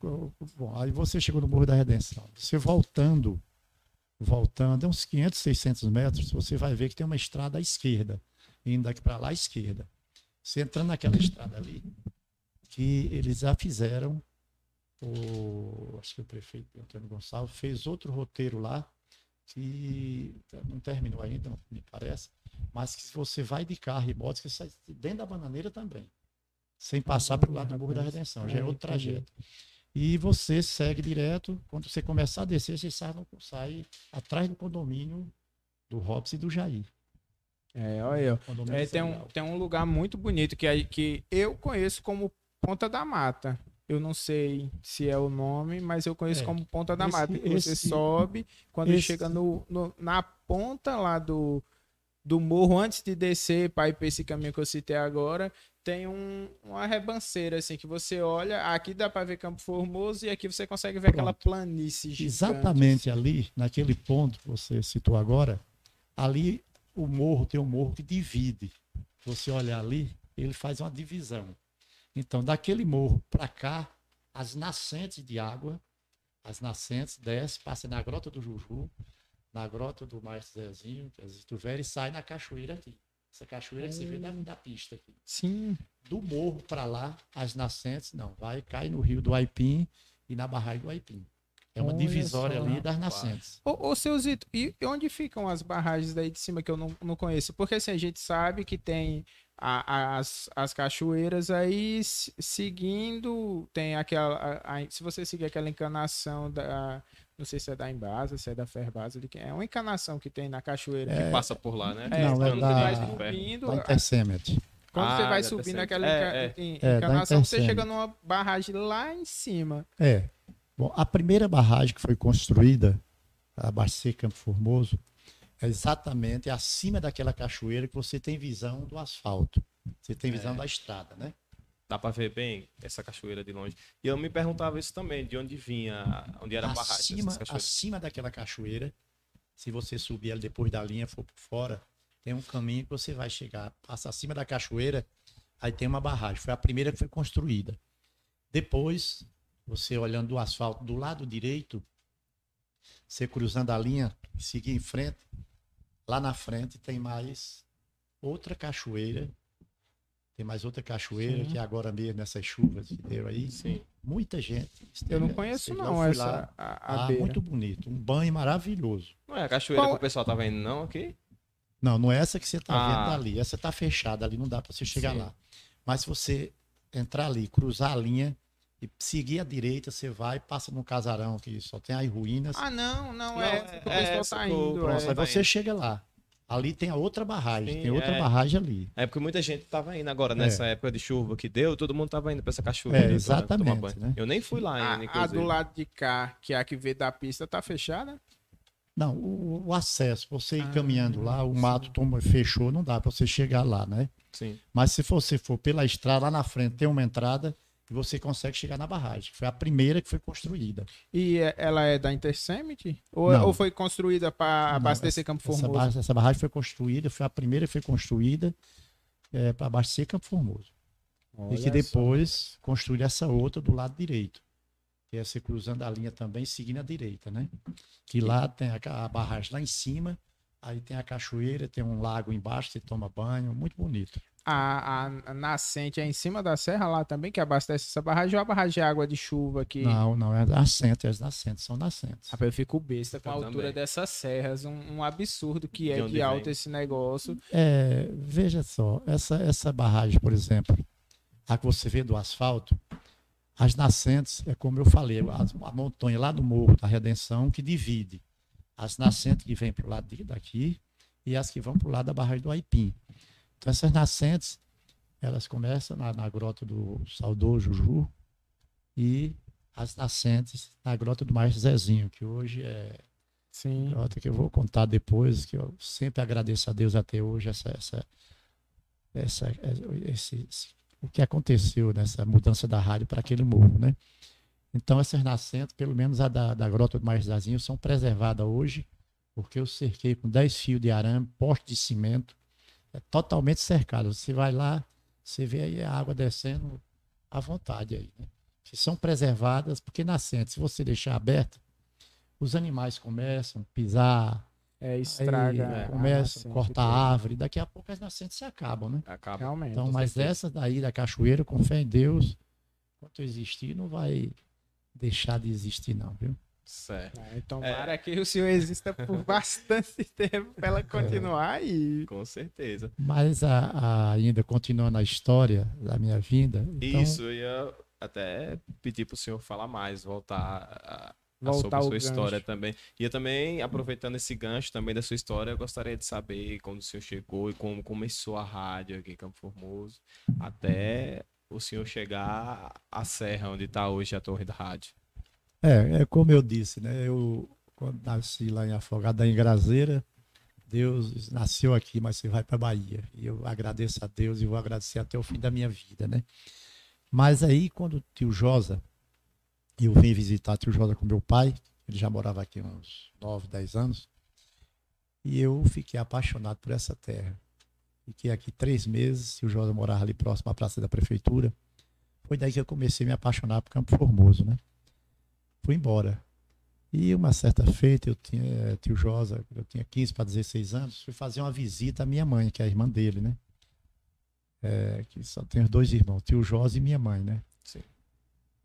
Bom, aí você chegou no Morro da Redenção. Você voltando, voltando, é uns 500, 600 metros, você vai ver que tem uma estrada à esquerda, indo daqui para lá à esquerda. Você entrando naquela estrada ali, que eles já fizeram, o, acho que o prefeito Antônio Gonçalves fez outro roteiro lá, que não terminou ainda, me parece, mas que se você vai de carro e moto, você sai dentro da bananeira também sem passar pelo lado do Morro da Redenção, já é É, outro entendi. trajeto. E você segue direto, quando você começar a descer, você sai, sai atrás do condomínio do Robson e do Jair. É, olha. Condomínio É, tem, um, tem um lugar muito bonito que, aí- que eu conheço como Ponta da Mata. Eu não sei se é o nome, mas eu conheço É. como Ponta da Esse- Mata. Que você esse- sobe, quando esse- chega no, no- na ponta lá do, do morro, antes de descer para ir para esse caminho que eu citei agora, tem um, uma rebanceira, assim, que você olha, aqui dá para ver Campo Formoso e aqui você consegue ver aquela Pronto. planície gigante. Exatamente ali, naquele ponto que você citou agora, ali o morro tem um morro que divide. Você olhar ali, ele faz uma divisão. Então, daquele morro para cá, as nascentes de água, as nascentes desce, passa na grota do Juju, na grota do Maestro Zezinho, que é Velho, e sai na cachoeira aqui. Essa cachoeira que você vê da, da pista aqui. Sim. Do morro para lá, as nascentes, não, vai cai no rio do Aipim e na barragem do Aipim. É uma Olha divisória só, ali das nascentes. Ô, ô seu Zito, e onde ficam as barragens daí de cima que eu não, não conheço? Porque assim, a gente sabe que tem a- as, as cachoeiras aí se- seguindo, tem aquela. a- a- se você seguir aquela encanação da. Não sei se é da Embasa, se é da Ferbasa, de quem- é uma encanação que tem na cachoeira. Que passa por lá, né? É, Não, quando é você da- vai subindo, Da Intercemet. quando você Ah, vai da subindo aquela É, enca- é. É, encanação, você chega numa barragem lá em cima. É. Bom, a primeira barragem que foi construída, a Abastecer Campo Formoso, é exatamente acima daquela cachoeira que você tem visão do asfalto. Você tem visão É. da estrada, né? Dá pra ver bem essa cachoeira de longe. E eu me perguntava isso também, de onde vinha, onde era a barragem acima, cachoeiras. acima daquela cachoeira, se você subir ela depois da linha, for por fora, tem um caminho que você vai chegar, passa acima da cachoeira, aí tem uma barragem. Foi a primeira que foi construída. Depois, você olhando do asfalto do lado direito, você cruzando a linha, seguir em frente, lá na frente tem mais outra cachoeira. Tem mais outra cachoeira Sim. que agora mesmo nessas chuvas que deu aí. Sim. Muita gente. Eu não esteve- conheço, esteve lá, não, eu fui essa. lá. A, a Ah, beira. muito bonito. Um banho maravilhoso. Não é a cachoeira Qual- que o pessoal tava indo, não, aqui? Não, não é essa que você está Ah. vendo ali. Essa está fechada ali, não dá para você chegar Sim. lá. Mas se você entrar ali, cruzar a linha e seguir à direita, você vai, passa num casarão que só tem as ruínas. Ah, não, não, Não, é, é- é tá indo. Pronto, é. Aí tá você indo. chega lá. Ali tem a outra barragem. Sim, tem outra é. barragem ali. É porque muita gente tava indo agora, É. nessa época de chuva que deu, todo mundo tava indo pra essa cachoeira. É, exatamente, né? Eu nem fui lá ainda, A, a do lado de cá, que é a que vê da pista, tá fechada? Não, o, o acesso, você ir Ah, caminhando lá, o mato toma, fechou, não dá para você chegar lá, né? Sim. Mas se você for pela estrada, lá na frente tem uma entrada e você consegue chegar na barragem. Foi a primeira que foi construída. E é- ela é da Intercept? Ou, ou foi construída para abastecer Campo Essa Formoso? barragem, essa barragem foi construída, foi a primeira que foi construída para abastecer Campo Formoso. e Olha que só. depois construíram essa outra do lado direito. Que é você cruzando a linha também, seguindo a direita, né? Que lá tem a, a barragem lá em cima, aí tem a cachoeira, tem um lago embaixo, você toma banho, muito bonito. A, a nascente é em cima da serra lá também, que abastece essa barragem, ou a barragem de água de chuva que. Não, não, é nascente, as nascentes são nascentes. Rapaz, eu fico besta com a Eu altura também. dessas serras, um, um absurdo que De é de alto vem? esse negócio. É, veja só, essa, essa barragem, por exemplo, a que você vê do asfalto, as nascentes, é como eu falei, a, a montanha lá do Morro da Redenção que divide as nascentes que vêm para o lado de- daqui e as que vão para o lado da barragem do Aipim. Então, essas nascentes, elas começam na, na grota do saudoso Juju e as nascentes na grota do Maestro Zezinho, que hoje é Sim. Outra que eu vou contar depois, que eu sempre agradeço a Deus até hoje essa, essa, essa, esse, esse- o que aconteceu nessa mudança da rádio para aquele morro, né? Então essas nascentes, pelo menos a da, da Grota do Maestrazinho, são preservadas hoje, porque eu cerquei com 10 fios de arame, poste de cimento, é totalmente cercado. Você vai lá, você vê aí a água descendo à vontade aí, né? Que são preservadas, porque nascentes, se você deixar aberta, os animais começam a pisar, É, estraga. aí a começam nascente a cortar toda. árvore, daqui a pouco as nascentes se acabam, né? Acaba. Realmente. Então, mas essa daí da cachoeira, com fé em Deus, enquanto existir, não vai deixar de existir, não, viu? Certo. É, Tomara que o senhor exista por bastante tempo para ela continuar aí. Com certeza. Mas a- a- ainda continuando a história da minha vinda, então, Isso, eu ia até pedir pro senhor falar mais, voltar a- voltar a o sua gancho. história também. E eu também, aproveitando esse gancho também da sua história, eu gostaria de saber quando o senhor chegou e como começou a rádio aqui em Campo Formoso, até o senhor chegar à serra onde está hoje a torre da rádio. É, é como eu disse, né? Eu quando nasci lá em Afogada, em Grazeira, Deus nasceu aqui, mas você vai para Bahia. E eu agradeço a Deus e vou agradecer até o fim da minha vida, né? Mas aí, quando o tio Josa, eu vim visitar o tio Josa com meu pai, ele já morava aqui uns 9, 10 anos, e eu fiquei apaixonado por essa terra. Fiquei aqui três meses, o tio Josa morava ali próximo à praça da prefeitura. Foi daí que eu comecei a me apaixonar por Campo Formoso, né? Fui embora. E uma certa feita, eu tinha, tio Josa, eu tinha 15 para 16 anos, fui fazer uma visita à minha mãe, que é a irmã dele, né? É, que só tem os dois irmãos, tio Josa e minha mãe, né? Sim.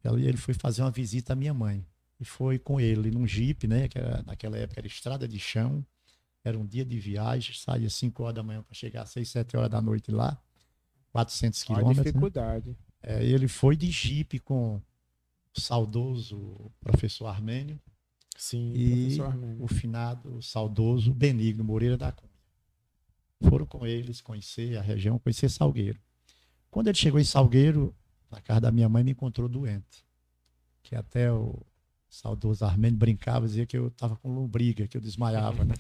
E ele foi fazer uma visita à minha mãe. E foi com ele num jipe, né? Que era, naquela época era estrada de chão. Era um dia de viagem, saía 5 horas da manhã para chegar às 6, 7 horas da noite lá. 400 Olha a quilômetros. Né? dificuldade. É, ele foi de jipe com saudoso professor Armênio Sim, E o finado, o saudoso Benigno Moreira da Cunha. Foram com eles conhecer a região, conhecer Salgueiro. Quando ele chegou em Salgueiro, na casa da minha mãe, me encontrou doente. Que até o saudoso Armênio brincava, dizia que eu estava com lombriga, que eu desmaiava, né?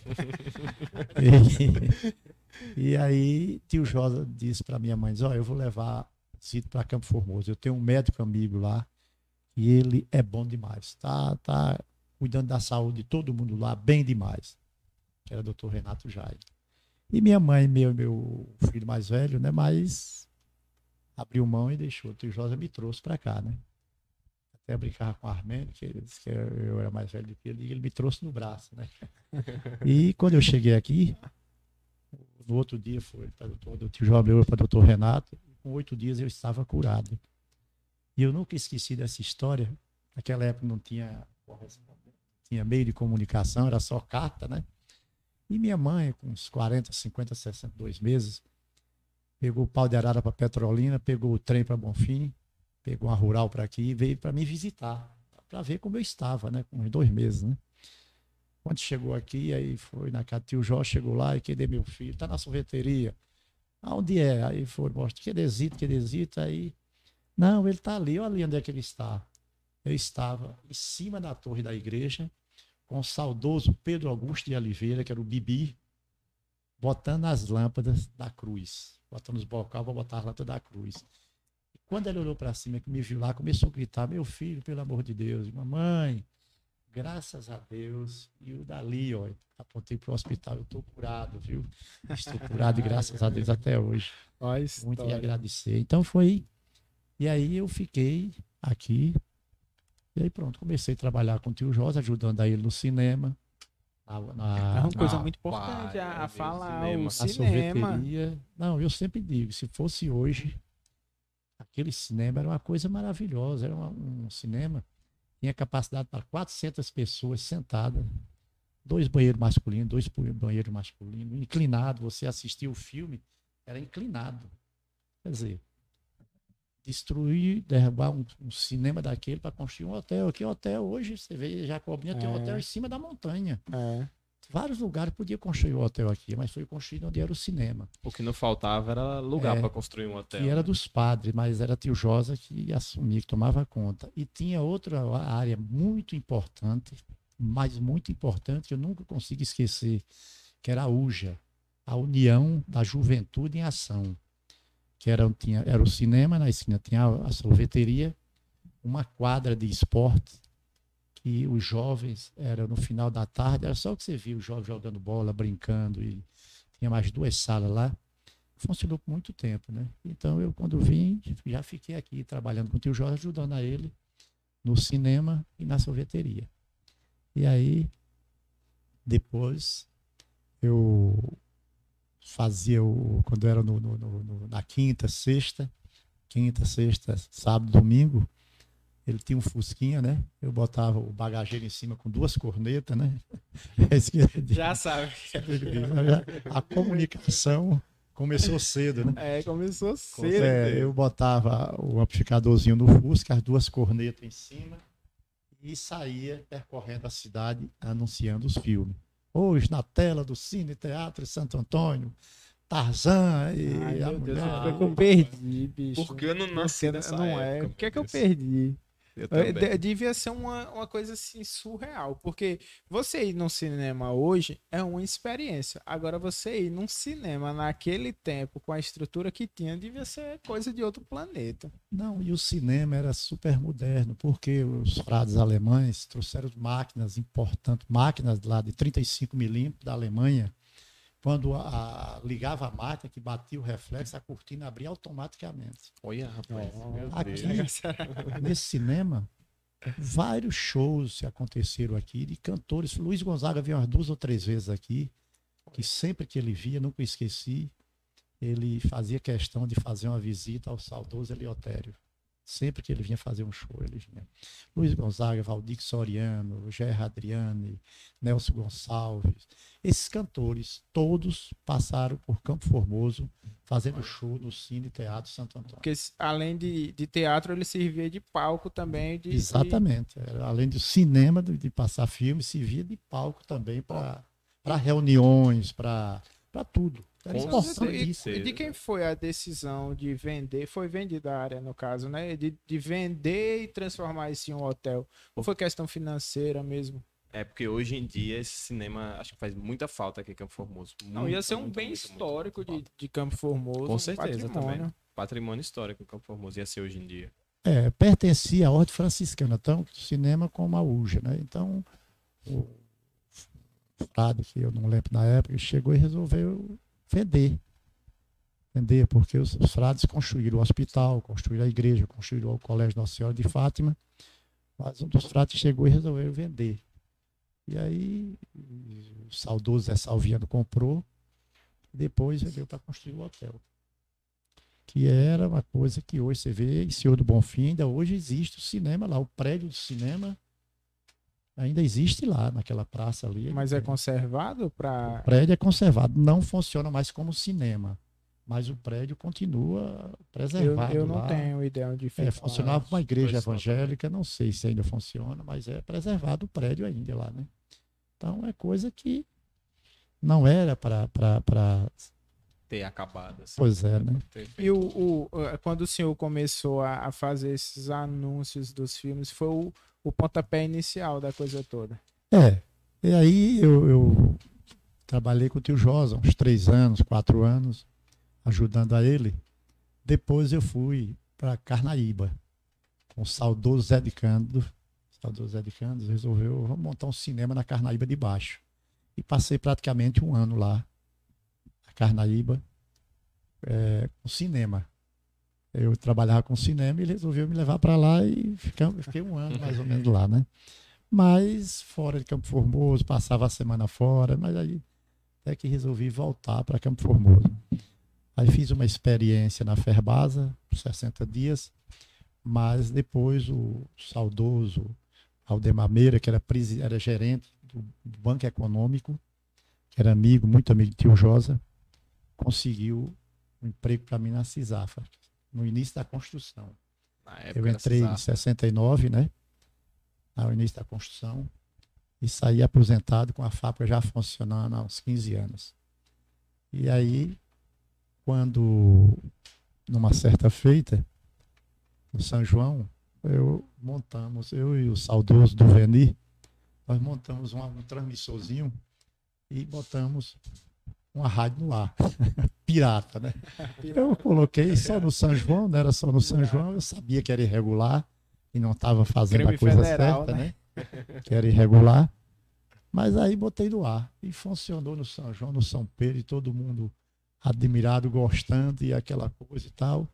e, e aí, tio Josa disse para minha mãe, ó, eu vou levar Cito para Campo Formoso. Eu tenho um médico amigo lá e ele é bom demais. Tá, tá cuidando da saúde de todo mundo lá, bem demais. Era o doutor Renato Jair. E minha mãe, meu, meu filho mais velho, né? Mas abriu mão e deixou. O tio Josa me trouxe para cá, né? Até brincava com o Armênio, que ele disse que eu era mais velho do que ele, e ele me trouxe no braço, né? E quando eu cheguei aqui, no outro dia foi para o doutor, do tio João Abreu para o doutor Renato, e com oito dias eu estava curado. E eu nunca esqueci dessa história. Naquela época não tinha tinha meio de comunicação, era só carta, né? E minha mãe, com uns 40, 50, 62 meses, pegou o pau de arara para Petrolina, pegou o trem para Bonfim, pegou uma rural para aqui e veio para me visitar, para ver como eu estava, né? Com uns dois meses, né? Quando chegou aqui, aí foi na casa do tio Jó, chegou lá e cadê meu filho? Tá na sorveteria. Aonde é? Aí foi, mostra, que desito, que desito, aí. Não, ele tá ali, olha ali onde é que ele está. Eu estava em cima da torre da igreja, com o saudoso Pedro Augusto de Oliveira, que era o Bibi, botando as lâmpadas da cruz. Botando os bocal para botar as lâmpadas da cruz. E quando ele olhou para cima, que me viu lá, começou a gritar: Meu filho, pelo amor de Deus, mamãe, graças a Deus. E o dali, ó, apontei para o hospital, eu estou curado, viu? Estou curado e graças a Deus até hoje. Olha Muito história. agradecer. Então foi. E aí eu fiquei aqui. E aí pronto, comecei a trabalhar com o tio Jorge, ajudando a ele no cinema. Na, na, É uma coisa Ah, muito importante pai, a, a falar cinema. o na cinema. sorveteria. Não, eu sempre digo, se fosse hoje, aquele cinema era uma coisa maravilhosa. Era uma- um cinema, tinha capacidade para 400 pessoas sentadas. Dois banheiros masculinos, dois banheiros masculinos, inclinado. Você assistia o filme, era inclinado. Quer dizer, destruir, derrubar um, um cinema daquele para construir um hotel. Aqui, hotel hoje, você vê, Jacobinha tem um É. hotel em cima da montanha. É. Vários lugares podia construir um hotel aqui, mas foi construído onde era o cinema. O que não faltava era lugar É, para construir um hotel. era né? dos padres, mas era tio Josa que assumia, que tomava conta. E tinha outra área muito importante, mas muito importante, que eu nunca consigo esquecer, que era a UJA, a União da Juventude em Ação. Que era, tinha, era o cinema, na esquina tinha a, a sorveteria, uma quadra de esporte, que os jovens, era no final da tarde, era só o que você via, os jovens jogando bola, brincando, e tinha mais duas salas lá funcionou por muito tempo, né? Então eu quando vim, já fiquei aqui trabalhando com o tio Jorge, ajudando a ele no cinema e na sorveteria. E aí depois eu fazia o quando era no, no- no- na quinta, sexta, quinta, sexta, sábado, domingo, ele tinha um fusquinha, né? Eu botava o bagageiro em cima com duas cornetas, né? É. Já sabe. A comunicação começou cedo, né? É, começou Com cedo. É, eu botava o amplificadorzinho no Fusca, as duas cornetas em cima e saía percorrendo a cidade anunciando os filmes. Hoje, na tela do Cine Teatro Santo Antônio, Tarzan e Ai, a meu Deus, mulher. que que eu perdi, bicho? Porque eu não nasci Porque nessa Não é. época, Por que, que eu meu Deus. perdi? Eu É, Devia ser uma, uma coisa assim surreal, porque você ir num cinema hoje é uma experiência. Agora você ir num cinema naquele tempo com a estrutura que tinha devia ser coisa de outro planeta. Não, e o cinema era super moderno, porque os frades alemães trouxeram máquinas importantes, máquinas lá de 35 milímetros da Alemanha. Quando a, a- ligava a máquina, que batia o reflexo, a cortina abria automaticamente. Olha, rapaz. meu Aqui, nesse cinema, vários shows se aconteceram aqui de cantores. Luiz Gonzaga veio umas duas ou três vezes aqui, que sempre que ele via, nunca esqueci, ele fazia questão de fazer uma visita ao saudoso Eliotério. Sempre que ele vinha fazer um show, ele vinha. Luiz Gonzaga, Valdir Soriano, Gerard Adriane, Nelson Gonçalves. Esses cantores, todos passaram por Campo Formoso, fazendo show no Cine Teatro Santo Antônio. Porque além de, de teatro, ele servia de palco também. De, de- Exatamente. Era, Além do cinema, de, de passar filme, se via de palco também para reuniões, para tudo. Com. E, e de quem foi a decisão de vender? Foi vendida a área, no caso, né? De, de vender e transformar isso em um hotel. Ou foi questão financeira mesmo? É porque hoje em dia esse cinema acho que faz muita falta aqui em Campo Formoso. Não, Muita, ia ser um muita, bem muita, histórico de, de Campo Formoso. Com certeza patrimônio. também. Patrimônio histórico em Campo Formoso ia ser hoje em dia. É, pertencia à ordem franciscana, então, cinema como a UJA, né? Então, o frade, que eu não lembro na época, chegou e resolveu vender. Vender, porque os, frades construíram o hospital, construíram a igreja, construíram o colégio Nossa Senhora de Fátima, mas um dos frades chegou e resolveu vender. E aí, o saudoso Zé Salviano comprou, e depois vendeu para construir o hotel que era uma coisa que hoje você vê em Senhor do Bonfim, ainda hoje existe o cinema lá, o prédio do cinema ainda existe lá, naquela praça ali. Mas é Ele- conservado O para. prédio é conservado, não funciona mais como cinema, mas o prédio continua Eu, preservado eu não lá. tenho ideia onde fica. É, funcionava uma igreja só evangélica, não sei se ainda funciona, mas é preservado o prédio ainda lá, né? Então é coisa que não era para Ter acabado. Assim. Pois é, né? E o, o- quando o senhor começou a, a fazer esses anúncios dos filmes, foi o, o pontapé inicial da coisa toda. É. E aí eu, eu trabalhei com o tio Josa uns três anos, quatro anos, ajudando a ele. Depois eu fui para Carnaíba, com o saudoso Zé de Cândido. O saudoso Zé de Cândido resolveu vamos montar um cinema na Carnaíba de Baixo. E passei praticamente um ano lá, na Carnaíba, é, com cinema. Eu trabalhava com cinema e ele resolveu me levar para lá e ficam- fiquei um ano mais ou menos lá, né? Mas fora de Campo Formoso, passava a semana fora, mas aí até que resolvi voltar para Campo Formoso. Aí fiz uma experiência na Ferbasa, por 60 dias, mas depois o saudoso Aldemar Meira, que era, era gerente do, do Banco Econômico, que era amigo, muito amigo de tio Josa, conseguiu um emprego para mim na Cisafa, no início da construção. Eu entrei em Cesar. 69, né? No início da construção. E saí aposentado com a fábrica já funcionando há uns 15 anos. E aí, quando, numa certa feita, no São João, eu montamos, eu e o saudoso do Veni, nós montamos um, um transmissorzinho e botamos uma rádio no ar. Pirata, né? Eu coloquei só no São João, não era só no São João, eu sabia que era irregular e não estava fazendo Crime a coisa federal, certa, né? Que era irregular. Mas aí botei no ar e funcionou no São João, no São Pedro, e todo mundo admirado, gostando e aquela coisa e tal.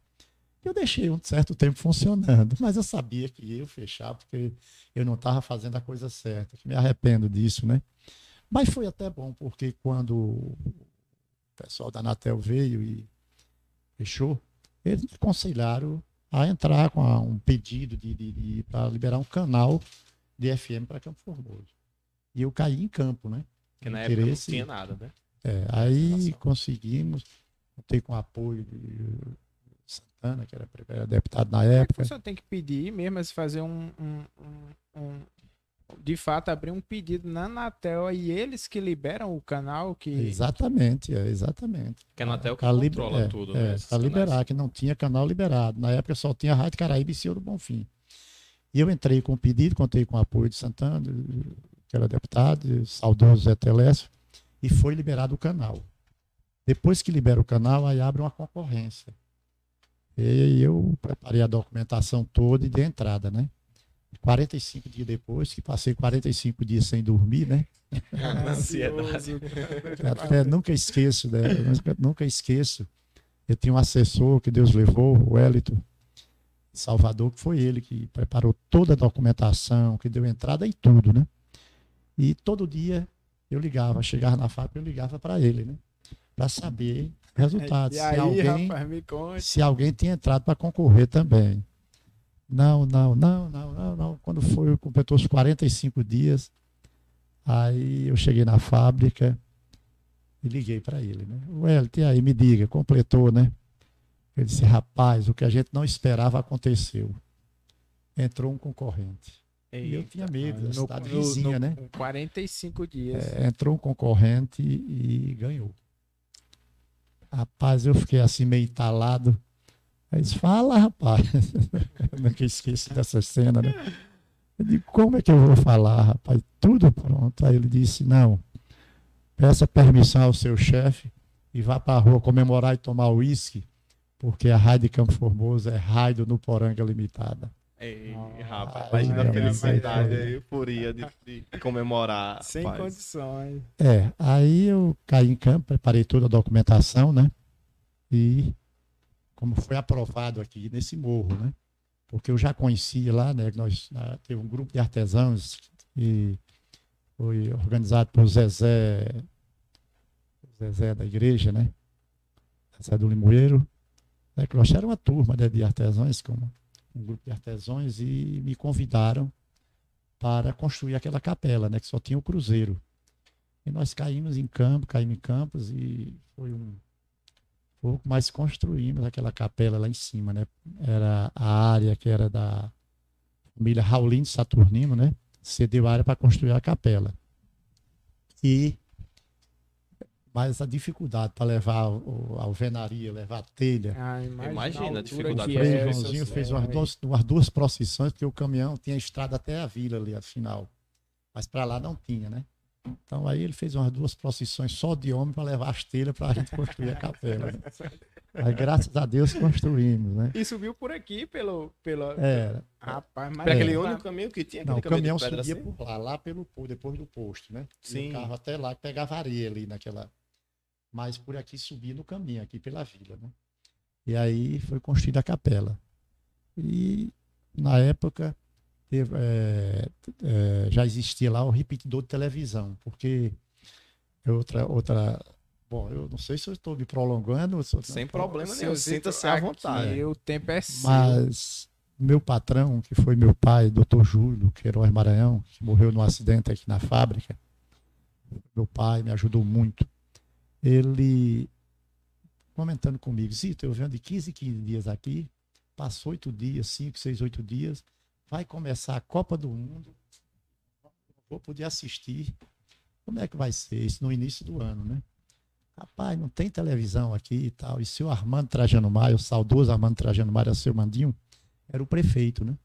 Eu deixei um certo tempo funcionando, mas eu sabia que ia fechar porque eu não estava fazendo a coisa certa. que Me arrependo disso, né? Mas foi até bom, porque quando o pessoal da Anatel veio e fechou, eles me aconselharam a entrar com a- um pedido de, de, de para liberar um canal de FM para Campo Formoso. E eu caí em campo, né? Porque na época não tinha nada, né? É, aí Relação. conseguimos, contei com o apoio de Santana, que era, deputado na é época. você tem que pedir mesmo, assim, fazer um, um, um, um- de fato, abrir um pedido na Anatel e eles que liberam o canal que. Exatamente, é, exatamente. Que a Anatel que li- controla é, tudo, É, né? para canais. liberar, que não tinha canal liberado. Na época só tinha Rádio Caraíba e Senhor do Bonfim. E eu entrei com o pedido, contei com o apoio de Santana, que era deputado, e o saudoso Zé Telécio, e foi liberado o canal. Depois que libera o canal, aí abre uma concorrência. E eu preparei a documentação toda e dei entrada, né? 45 dias depois, que passei 45 dias sem dormir, né? Ansiedade. Até nunca esqueço, né? Nunca, nunca esqueço. Eu tinha um assessor que Deus levou, o Wellington de Salvador, que foi ele que preparou toda a documentação, que deu entrada em tudo, né? E todo dia eu ligava, chegava na fábrica, eu ligava para ele, né? Para saber resultados. E se aí, alguém rapaz, me conte. se alguém tinha entrado para concorrer também. Não, não, não, não, não, não. Quando foi, completou os 45 dias, aí eu cheguei na fábrica e liguei para ele, né? O e aí, me diga, completou, né? Ele disse, rapaz, o que a gente não esperava aconteceu. Entrou um concorrente. E eu tinha medo, da No- cidade no- vizinha, no- né? com 45 dias. É, entrou um concorrente e ganhou. Rapaz, eu fiquei assim meio entalado. Aí disse, fala, rapaz. Eu nunca esqueço dessa cena, né? Eu digo, como é que eu vou falar, rapaz? Tudo pronto. Aí ele disse, não, peça permissão ao seu chefe e vá para a rua comemorar e tomar uísque, porque a Rádio de Campo Formoso é Rádio no Poranga Limitada. Ei, Ah, rapaz, imagina a felicidade, a euforia de, de comemorar. Sem rapaz. condições. É, aí eu caí em campo, preparei toda a documentação, né? E como foi aprovado aqui nesse morro, né? Porque eu já conhecia lá, né? Nós teve um grupo de artesãos e foi organizado por Zezé, Zezé da igreja, né? Zezé do Limoeiro. Né? Que nós era uma turma né, de artesãos, como um grupo de artesãos, e me convidaram para construir aquela capela, né? Que só tinha o cruzeiro. E nós caímos em campo, caímos em campos e foi um pouco, mas construímos aquela capela lá em cima, né? Era a área que era da família Raulino Saturnino, né? Cedeu a área para construir a capela. E mas a dificuldade para levar o- a alvenaria, levar a telha, Ah, imagina, Imagina a altura dificuldade Frei é, Joãozinho fez é, umas duas, umas duas procissões, porque o caminhão tinha estrada até a vila ali, afinal. Mas para lá não tinha, né? Então aí ele fez umas duas procissões só de homem para levar as telhas para a gente construir a capela. né? Mas graças a Deus construímos, né? E subiu por aqui pelo. pelo... Era. Rapaz, mas. Aquele É. único caminho que tinha, Não, aquele o caminhão subia assim? por lá, lá pelo po- depois do posto, né? E Sim. o carro até lá que pegava areia ali naquela. Mas por aqui subia no caminho, aqui pela vila, né? E aí foi construída a capela. E na época teve, é, é, já existia lá o repetidor de televisão, porque é outra outra Bom, eu não sei se eu estou me prolongando. se Sem problema nenhum, sinta-se à vontade. O tempo é seu. Mas meu patrão, que foi meu pai, doutor Júlio Queiroz Maranhão, que morreu num acidente aqui na fábrica, meu pai me ajudou muito. Ele, comentando comigo, Zito, eu venho de 15 em 15 dias aqui, passou oito dias, cinco, seis, oito dias, vai começar a Copa do Mundo, vou poder assistir. Como é que vai ser isso no início do ano, né? Rapaz, não tem televisão aqui e tal. E seu Armando Trajano Maia, o saudoso Armando Trajano Maia, seu Mandinho, era o prefeito, né?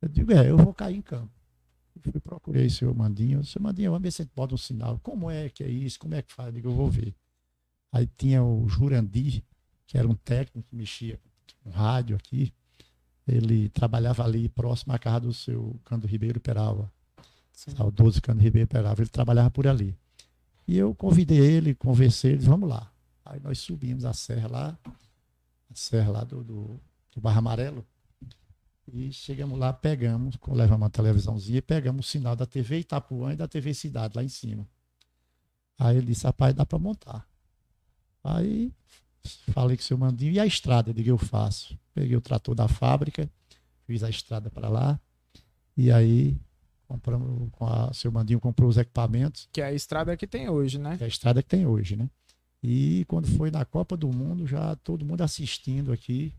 Eu digo, é, eu vou cair em campo. Eu fui, procurei o seu Mandinho. Seu Mandinho, vamos ver se bota um sinal. Como é que é isso? Como é que faz? Eu digo, eu vou ver. Aí tinha o Jurandir, que era um técnico que mexia com rádio aqui. Ele trabalhava ali próximo à casa do seu Cando Ribeiro Peralva. Saudoso Cando Ribeiro Peralva. Ele trabalhava por ali. E eu convidei ele, conversei, ele disse, vamos lá. Aí nós subimos a serra lá, a serra lá do, do, do Barra Amarelo, e chegamos lá, pegamos, levamos uma televisãozinha e pegamos o sinal da TV Itapuã e da TV Cidade lá em cima. Aí ele disse, rapaz, dá para montar. Aí falei com o seu Mandinho, e a estrada? Eu digo, eu faço. Peguei o trator da fábrica, fiz a estrada para lá, e aí compramos, com a, seu Mandinho comprou os equipamentos, Que é a estrada que tem hoje, né? que é a estrada que tem hoje, né? E quando foi na Copa do Mundo, já todo mundo assistindo aqui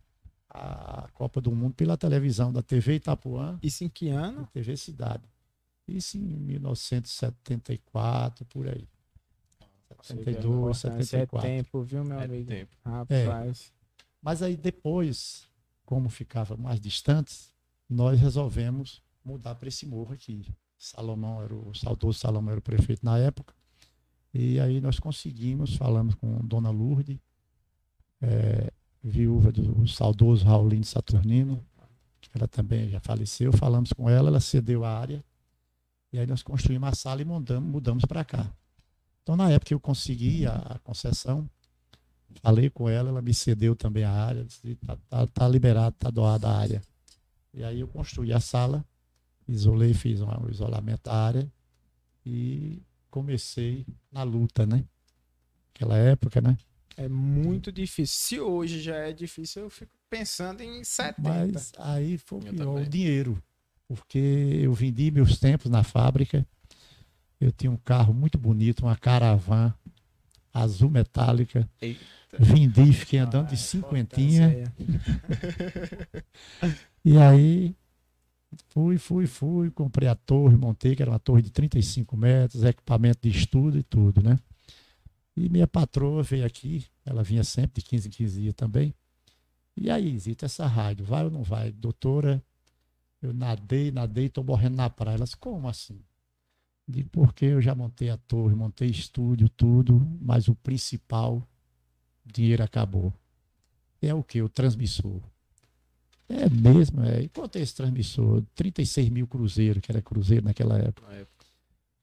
a Copa do Mundo pela televisão da TV Itapuã Isso em que ano? TV Cidade. Isso em 1974, por aí. Você vê a 72, importância, 74. É tempo, viu, meu É amigo? tempo. Rapaz. Mas aí depois, como ficava mais distantes, nós resolvemos mudar para esse morro aqui. Salomão era o, o saudoso Salomão era o prefeito na época. E aí nós conseguimos, falamos com Dona Lourdes, eh, viúva do saudoso Raulino Saturnino, que ela também já faleceu, falamos com ela, ela cedeu a área, e aí nós construímos a sala e mudamos, mudamos para cá. Então, na época que eu consegui a, a concessão, falei com ela, ela me cedeu também a área, disse, tá, tá, tá liberado, tá doada a área. E aí eu construí a sala, isolei, fiz um, um isolamento da área e comecei na luta, né? Aquela época, né? É muito difícil. Se hoje já é difícil, eu fico pensando em 70. Mas aí foi o pior, dinheiro. Porque eu vendi meus tempos na fábrica. Eu tinha um carro muito bonito, uma caravan azul metálica. Eita. Vendi, fiquei andando Ah, de cinquentinha. E aí fui, fui, fui, comprei a torre, montei, que era uma torre de 35 metros, equipamento de estudo e tudo, né? E minha patroa veio aqui, ela vinha sempre de 15 em 15 dias também. E aí, Zita, essa rádio, vai ou não vai? Doutora, eu nadei, nadei, tô morrendo na praia. Elas, como assim? Digo, porque eu já montei a torre, montei estúdio, tudo, mas o principal, o dinheiro acabou. É o que? O transmissor. É mesmo, é. E quanto é esse transmissor? 36 mil cruzeiro, que era cruzeiro naquela época. Época.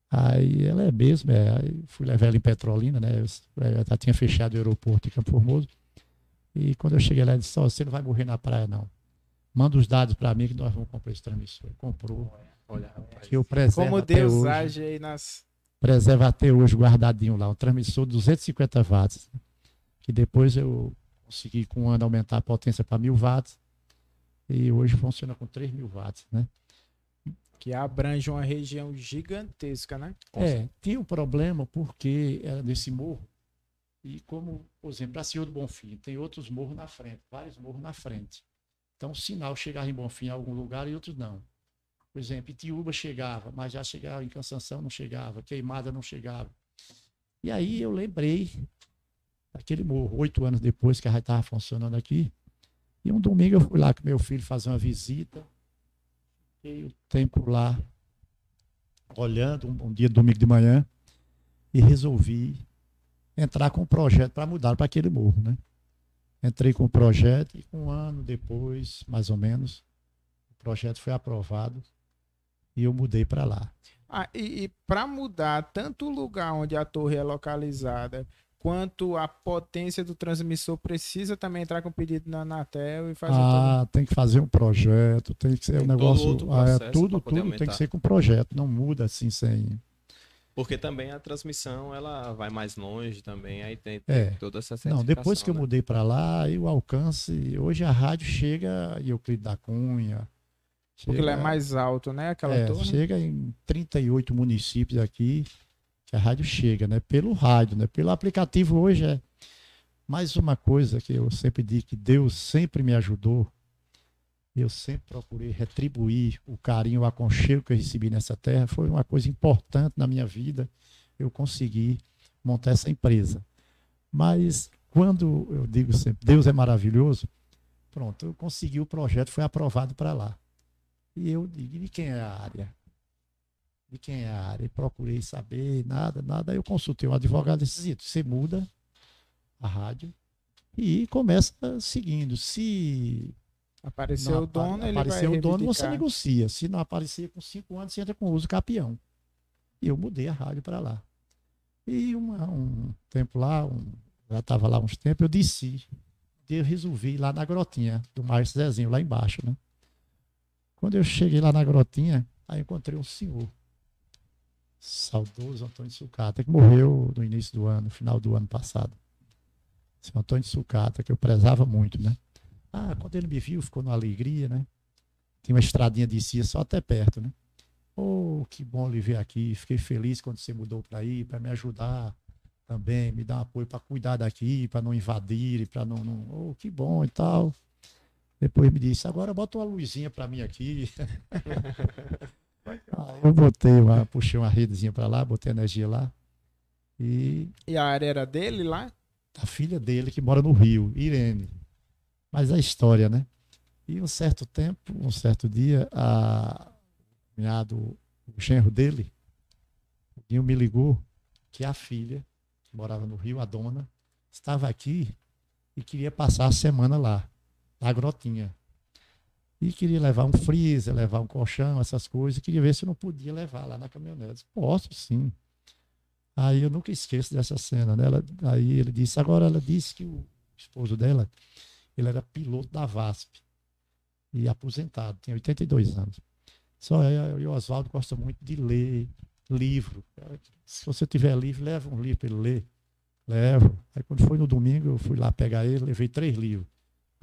Aí ela é mesmo, é. Aí fui levar ela em Petrolina, né? Eu, eu já tinha fechado o aeroporto de Campo Formoso. E quando eu cheguei lá, ela disse: Ó, você não vai morrer na praia, não. Manda os dados para mim que nós vamos comprar esse transmissor. Comprou. Olha, rapaz. Que eu preservo Como Deus hoje. age aí nas. Preserva até hoje guardadinho lá. Um transmissor de 250 watts. Que depois eu consegui com um ano aumentar a potência para 1000 watts. E hoje funciona com 3 mil watts, né? Que abrange uma região gigantesca, né? É, tinha um problema porque era nesse morro. E como, por exemplo, para Senhor do Bonfim, tem outros morros na frente, vários morros na frente. Então, o sinal chegava em Bonfim em algum lugar e outros não. Por exemplo, Itiúba chegava, mas já chegava em Cansanção, não chegava, Queimada não chegava. E aí eu lembrei daquele morro, oito anos depois que a estava funcionando aqui. E um domingo eu fui lá com meu filho fazer uma visita. Fiquei o tempo lá olhando, um, um dia domingo de manhã, e resolvi entrar com um projeto para mudar para aquele morro, né? Entrei com o projeto e um ano depois, mais ou menos, o projeto foi aprovado e eu mudei para lá. Ah, e, e para mudar tanto o lugar onde a torre é localizada, quanto a potência do transmissor, precisa também entrar com pedido na Anatel e fazer tudo. Ah, tem que fazer um projeto, tem que ser um Tem todo negócio, ah, é, tudo, tudo tem que ser com projeto, não muda assim sem. Porque também a transmissão ela vai mais longe também, aí tem, É. tem toda essa Não, depois que eu né? mudei para lá, aí o alcance, hoje a rádio chega em Euclides da Cunha. Porque ele é chega- mais alto, né? Aquela É, torre. chega em 38 municípios aqui que a rádio chega, né? Pelo rádio, né? Pelo aplicativo hoje é mais uma coisa que eu sempre digo que Deus sempre me ajudou. Eu sempre procurei retribuir o carinho, o aconchego que eu recebi nessa terra. Foi uma coisa importante na minha vida. Eu consegui montar essa empresa. Mas quando eu digo sempre, Deus é maravilhoso, pronto, eu consegui o projeto, foi aprovado para lá. E eu digo, de quem é a área? De quem é a área? E procurei saber, nada, nada. Aí eu consultei um advogado e disse, "Zito, você muda a rádio e começa seguindo. Se Apareceu não o dono, apa- ele aparecer o dono, você negocia. Se não aparecer com cinco anos, você entra com uso capião. E eu mudei a rádio para lá. E uma- um tempo lá, um- já estava lá uns tempos, eu desci. Eu resolvi ir lá na grotinha do Márcio Zezinho, lá embaixo, né? Quando eu cheguei lá na grotinha, aí encontrei um senhor, saudoso Antônio Sucata, que morreu no início do ano, no final do ano passado. Seu Antônio Sucata, que eu prezava muito, né? Ah, quando ele me viu, ficou numa alegria, né? Tinha uma estradinha de cia só até perto, né? Oh, que bom lhe ver aqui. Fiquei feliz quando você mudou para aí, para me ajudar também, me dar um apoio para cuidar daqui, para não invadir, para não, não. Oh, que bom e tal. Depois me disse, agora bota uma luzinha para mim aqui. Aí eu botei uma, puxei uma redezinha para lá, botei energia lá. E E a área era dele lá? a filha dele que mora no Rio, Irene. Mas a história, né? E um certo tempo, um certo dia, a cunhado, o genro dele, o Dinho me ligou que a filha, que morava no Rio, a dona, estava aqui e queria passar a semana lá, na grotinha. E queria levar um freezer, levar um colchão, essas coisas, e queria ver se eu não podia levar lá na caminhonete. Eu Posso sim. Aí eu nunca esqueço dessa cena, né? Ela- aí ele disse, agora ela disse que o esposo dela, ele era piloto da VASP e aposentado, tinha 82 anos. Só é, e o Oswaldo gosta muito de ler livro. Se você tiver livro, leva um livro para ele ler. Levo. Aí quando foi no domingo, eu fui lá pegar ele, levei três livros.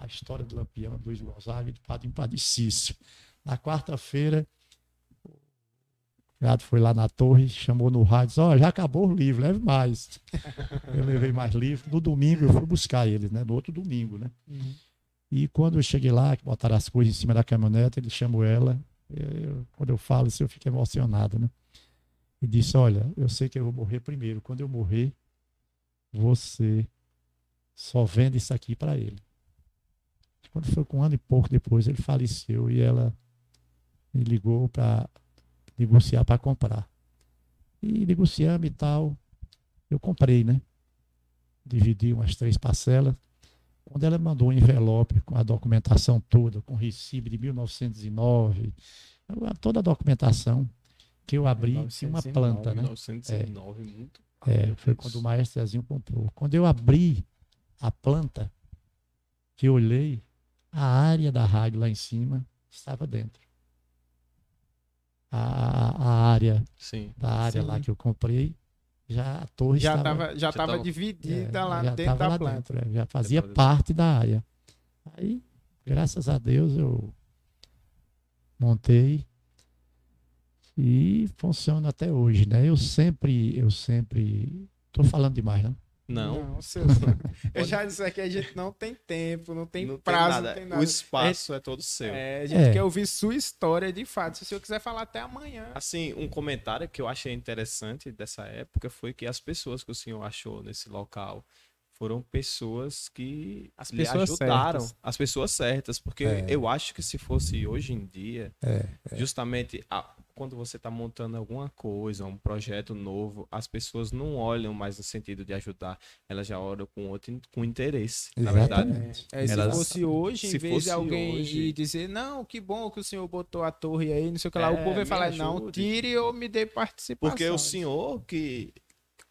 A História do Lampião, do Luiz Gonzaga e do Padre Padre Cício. Na quarta-feira, o cunhado foi lá na torre, chamou no rádio, disse, ó, já acabou o livro, leve mais. eu levei mais livro. No domingo eu fui buscar eles, né? No outro domingo, né? E quando eu cheguei lá, que botaram as coisas em cima da caminhonete, ele chamou ela. Eu- quando eu falo isso, eu fico emocionado, né? E disse: Olha, eu sei que eu vou morrer primeiro. Quando eu morrer, você só vende isso aqui para ele. Quando foi com um ano e pouco depois, ele faleceu e ela me ligou para negociar para comprar. E negociamos e tal. Eu comprei, né? Dividi umas três parcelas. Quando ela mandou um envelope com a documentação toda, com recibo de 1909, toda a documentação que eu abri, tinha uma 1909, planta, né? 1909, muito. É, foi quando o maestro Zezinho comprou. Quando eu abri a planta, que eu olhei, a área da rádio lá em cima estava dentro. A, a- a área Sim. da área Sim. lá que eu comprei, já a torre Já estava estava já já tava tava- dividida é, lá já dentro tava da lá planta. dentro, é, já fazia Depois- parte da área. Aí, graças a Deus, eu montei e funciona até hoje, né? Eu sempre, eu sempre, tô falando demais, não? Não. seu- eu já disse aqui, a gente não tem tempo, não tem não prazo, tem não tem nada. O espaço é, todo seu. É, a gente É. quer ouvir sua história de fato. Se o senhor quiser falar até amanhã. Assim, um comentário que eu achei interessante dessa época foi que as pessoas que o senhor achou nesse local foram pessoas que As lhe pessoas ajudaram, certas. as pessoas certas, porque É. eu acho que se fosse hoje em dia, É, justamente a- quando você está montando alguma coisa, um projeto novo, as pessoas não olham mais no sentido de ajudar, elas já olham com outro com interesse, na verdade. Exatamente. É, se Elas- fosse hoje, em se vez fosse de alguém hoje- ir dizer, não, que bom que o senhor botou a torre aí, não sei o que lá, o É, povo vai falar, não, ajude. tire ou me dê participação. Porque o senhor que,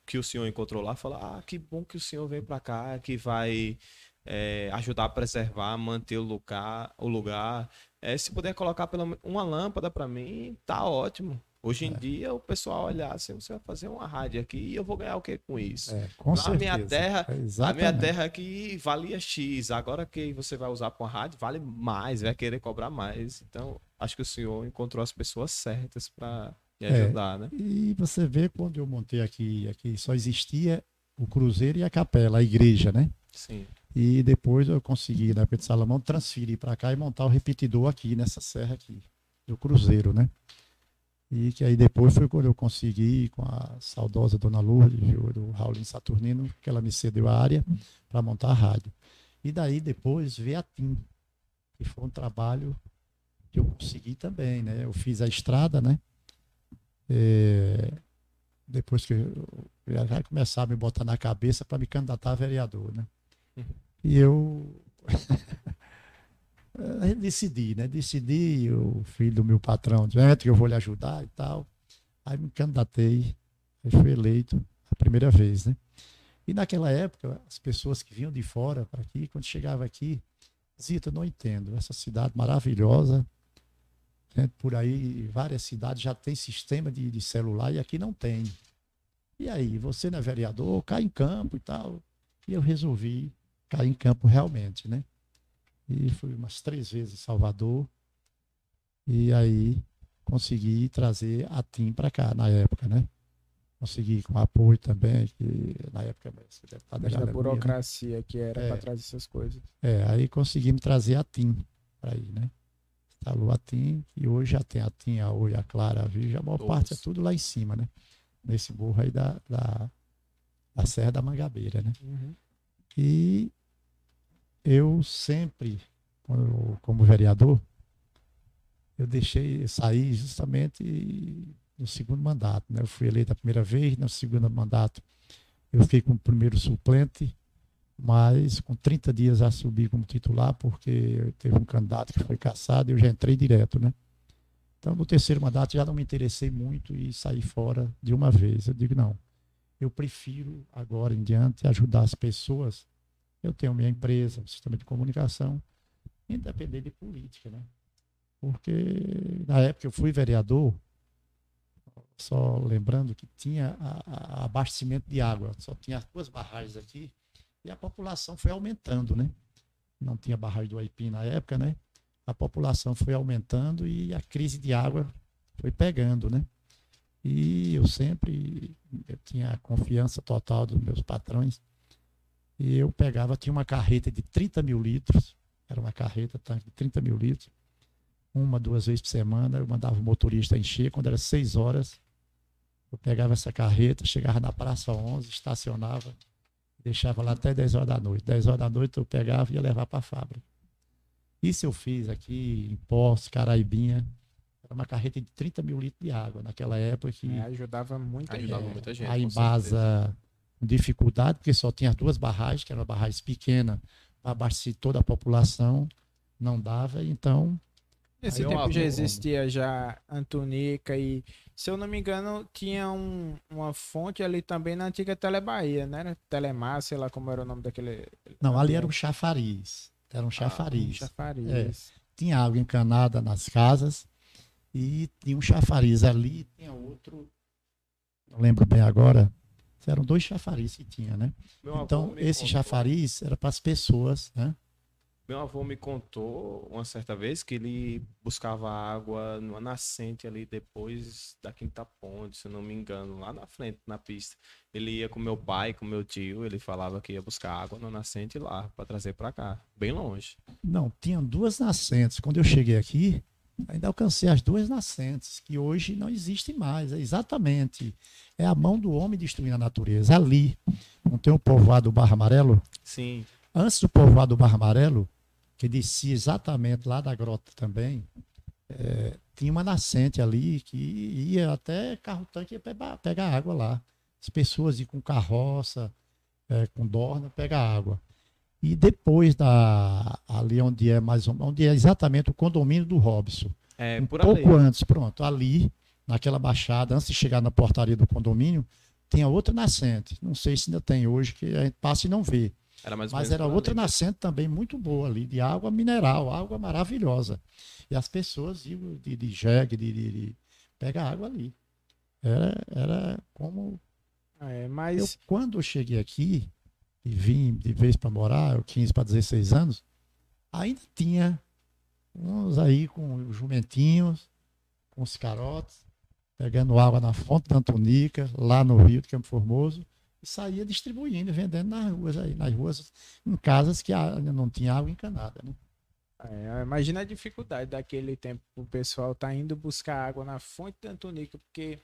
que o senhor encontrou lá fala: Ah, que bom que o senhor veio para cá, que vai é, ajudar a preservar, manter o lugar. O lugar. É, se puder colocar pelo menos uma lâmpada para mim, tá ótimo. Hoje É. em dia o pessoal olhar assim, você vai fazer uma rádio aqui e eu vou ganhar o que com isso? É, com Na certeza. minha terra, É, A minha terra aqui valia X, agora que você vai usar para uma rádio, vale mais, vai querer cobrar mais. Então, acho que o senhor encontrou as pessoas certas para lhe É. ajudar, né? E você vê quando eu montei aqui, aqui só existia o cruzeiro e a capela, a igreja, né? Sim. E depois eu consegui, na época Salomão, transferir para cá e montar o repetidor aqui, nessa serra aqui, do Cruzeiro, né? E que aí depois foi quando eu consegui, com a saudosa Dona Lourdes, do Raulino Saturnino, que ela me cedeu a área para montar a rádio. E daí depois veio a TIM, que foi um trabalho que eu consegui também, né? Eu fiz a estrada, né? É, depois que eu, já começava a me botar na cabeça para me candidatar a vereador, né? E eu decidi, né? Decidi, o filho do meu patrão, disse, que eu vou lhe ajudar e tal. Aí me candidatei, aí fui eleito a primeira vez, né? E naquela época, as pessoas que vinham de fora para aqui, quando chegava aqui, Zita, não entendo, essa cidade maravilhosa, né? por aí várias cidades já tem sistema de, de celular e aqui não tem. E aí, você não é vereador, cai em campo e tal. E eu resolvi cair em campo realmente, né? E fui umas três vezes em Salvador. E aí consegui trazer a TIM para cá na época, né? Consegui com apoio também, que na época esse deputado Mas era da né? burocracia que era É. pra trazer essas coisas. É, aí conseguimos trazer a TIM para aí, né? Taluatim, e hoje já tem a Tinha, a Oi, a Clara, a Virgem, a maior parte é tudo lá em cima, né? Nesse morro aí da, da, da Serra da Mangabeira, né? Uhum. E eu sempre, como vereador, eu deixei sair justamente no segundo mandato. Né? Eu fui eleito a primeira vez, no segundo mandato eu fiquei como primeiro suplente, mas com 30 dias já subi como titular, porque teve um candidato que foi caçado e eu já entrei direto. Né? Então, no terceiro mandato já não me interessei muito e saí fora de uma vez. Eu digo, não, eu prefiro agora em diante ajudar as pessoas eu tenho minha empresa, um sistema de comunicação, independente de política, né? Porque na época eu fui vereador, só lembrando que tinha a, a abastecimento de água, só tinha as duas barragens aqui, e a população foi aumentando, né? Não tinha barragem do Aipim na época, né? A população foi aumentando e a crise de água foi pegando, né? E eu sempre eu tinha a confiança total dos meus patrões e eu pegava, tinha uma carreta de 30 mil litros, era uma carreta tanque de 30 mil litros, uma, duas vezes por semana, eu mandava o motorista encher, quando era 6 horas, eu pegava essa carreta, chegava na Praça 11, estacionava, deixava lá até 10 horas da noite. 10 horas da noite eu pegava e ia levar para a fábrica. Isso eu fiz aqui em Poços, Caraibinha, era uma carreta de 30 mil litros de água, naquela época que É, ajudava muita Ajudava gente. muita gente. a Embasa com dificuldade, porque só tinha as duas barragens, que eram barragens pequenas, para abastecer toda a população, não dava, então Nesse tempo já existia já Antonica e, se eu não me engano, tinha um- uma fonte ali também na antiga Telebahia, né? Era Telemar, sei lá como era o nome daquele. Não, ali era um chafariz. Era um chafariz. Chafariz. Tinha água encanada nas casas e tinha um chafariz ali, tinha outro, não lembro bem agora, eram dois chafariz que tinha, né? Meu Então, esse contou- chafariz era para as pessoas, né? Meu avô me contou uma certa vez que ele buscava água numa nascente ali depois da Quinta Ponte, se não me engano, lá na frente, na pista. Ele ia com meu pai, com meu tio, ele falava que ia buscar água na nascente lá para trazer para cá, bem longe. Não, tinham duas nascentes. Quando eu cheguei aqui, ainda alcancei as duas nascentes, que hoje não existem mais. É exatamente. É a mão do homem destruindo a natureza. Ali, não tem o povoado do Barra Amarelo? Sim, Antes do povoado do Barra Amarelo, que descia exatamente lá da grota também, é, tinha uma nascente ali que ia até carro-tanque pegar água lá. As pessoas iam com carroça, é, com dorna, pegar água. E depois da ali onde é mais onde é exatamente o condomínio do Robson, é um por pouco ali. antes, pronto, ali naquela baixada, antes de chegar na portaria do condomínio, tinha outra nascente. Não sei se ainda tem hoje, que a gente passa e não vê. Era Mas era outra ali. nascente também muito boa ali, de água mineral, água maravilhosa. E as pessoas iam de, de jegue, de, de, de pegar água ali. Era, era como. É, Eu, mas quando eu cheguei aqui e vim de vez para morar, eu 15 para 16 anos, ainda tinha uns aí com os jumentinhos, com os carotes, pegando água na fonte da Antonica, lá no Rio de Campo Formoso, e saía distribuindo, vendendo nas ruas aí, nas ruas, em casas que ainda não tinha água encanada, né? é, imagina a dificuldade daquele tempo o pessoal tá indo buscar água na fonte da Antonica, porque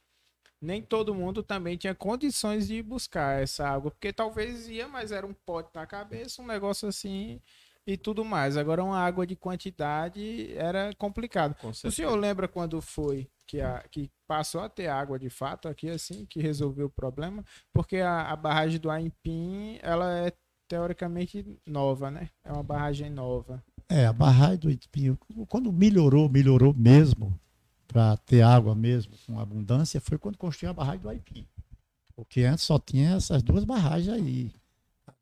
nem todo mundo também tinha condições de ir buscar essa água, porque talvez ia, mas era um pote na cabeça, um negócio assim e tudo mais. Agora uma água de quantidade era complicado. Com O senhor lembra quando foi que, a, que passou a ter água de fato aqui, assim, que resolveu o problema? Porque a, a barragem do Aimpim, ela é teoricamente nova, né? É uma barragem nova. É, a barragem do Itipinho, quando melhorou, melhorou mesmo, para ter água mesmo com abundância, foi quando construiu a barragem do Aipim. Porque antes só tinha essas duas barragens aí,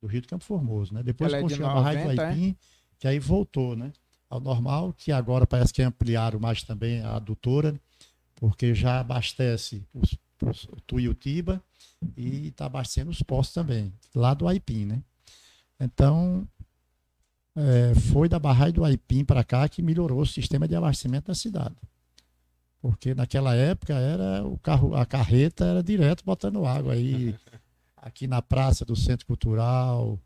do Rio do Campo Formoso, né? Depois Ela é de construiu a barragem 90, do Aipim, que aí voltou, né? Ao normal, que agora parece que ampliaram mais também a adutora, porque já abastece os, os, o Tuiutiba e está abastecendo os postos também, lá do Aipim, né? Então, é, foi da barragem do Aipim para cá que melhorou o sistema de abastecimento da cidade. Porque naquela época era o carro, a carreta era direto botando água aí aqui na praça do Centro Cultural,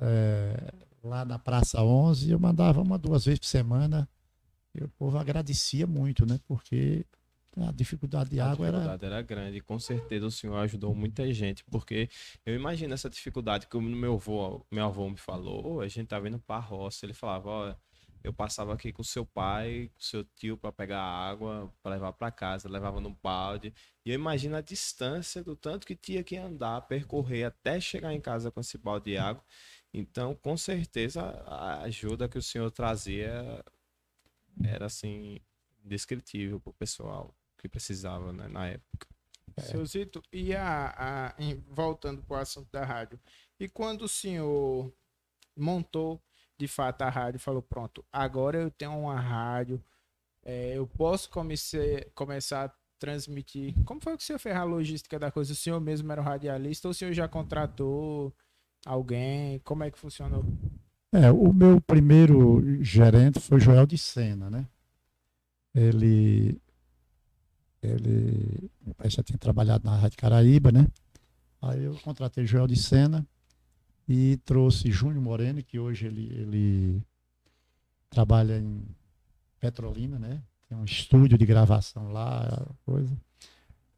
é, lá na Praça 11, eu mandava uma duas vezes por semana E o povo agradecia muito, né? Porque a dificuldade de a água era. dificuldade era grande. E com certeza o senhor ajudou muita gente, porque eu imagino essa dificuldade que o meu avô, meu avô me falou. A gente tá vendo para roça. Ele falava: ó, eu passava aqui com seu pai, com seu tio para pegar água, para levar para casa, levava no balde. E eu imagino a distância do tanto que tinha que andar, percorrer até chegar em casa com esse balde de água. Então, com certeza, a ajuda que o senhor trazia era assim indescritível para o pessoal que precisava né, na época. Seu Zito, e a, a- voltando para o assunto da rádio, e quando o senhor montou de fato a rádio, falou, pronto, agora eu tenho uma rádio, é, eu posso comece- começar a transmitir. Como foi que o senhor fez a logística da coisa? O senhor mesmo era o radialista ou o senhor já contratou alguém? Como é que funcionou? É, o meu primeiro gerente foi Joel de Sena, né? Ele, ele, meu pai já tinha trabalhado na Rádio Caraíba, né? Aí eu contratei Joel de Sena e trouxe Júnior Moreno, que hoje ele, ele trabalha em Petrolina, né? Tem um estúdio de gravação lá, coisa.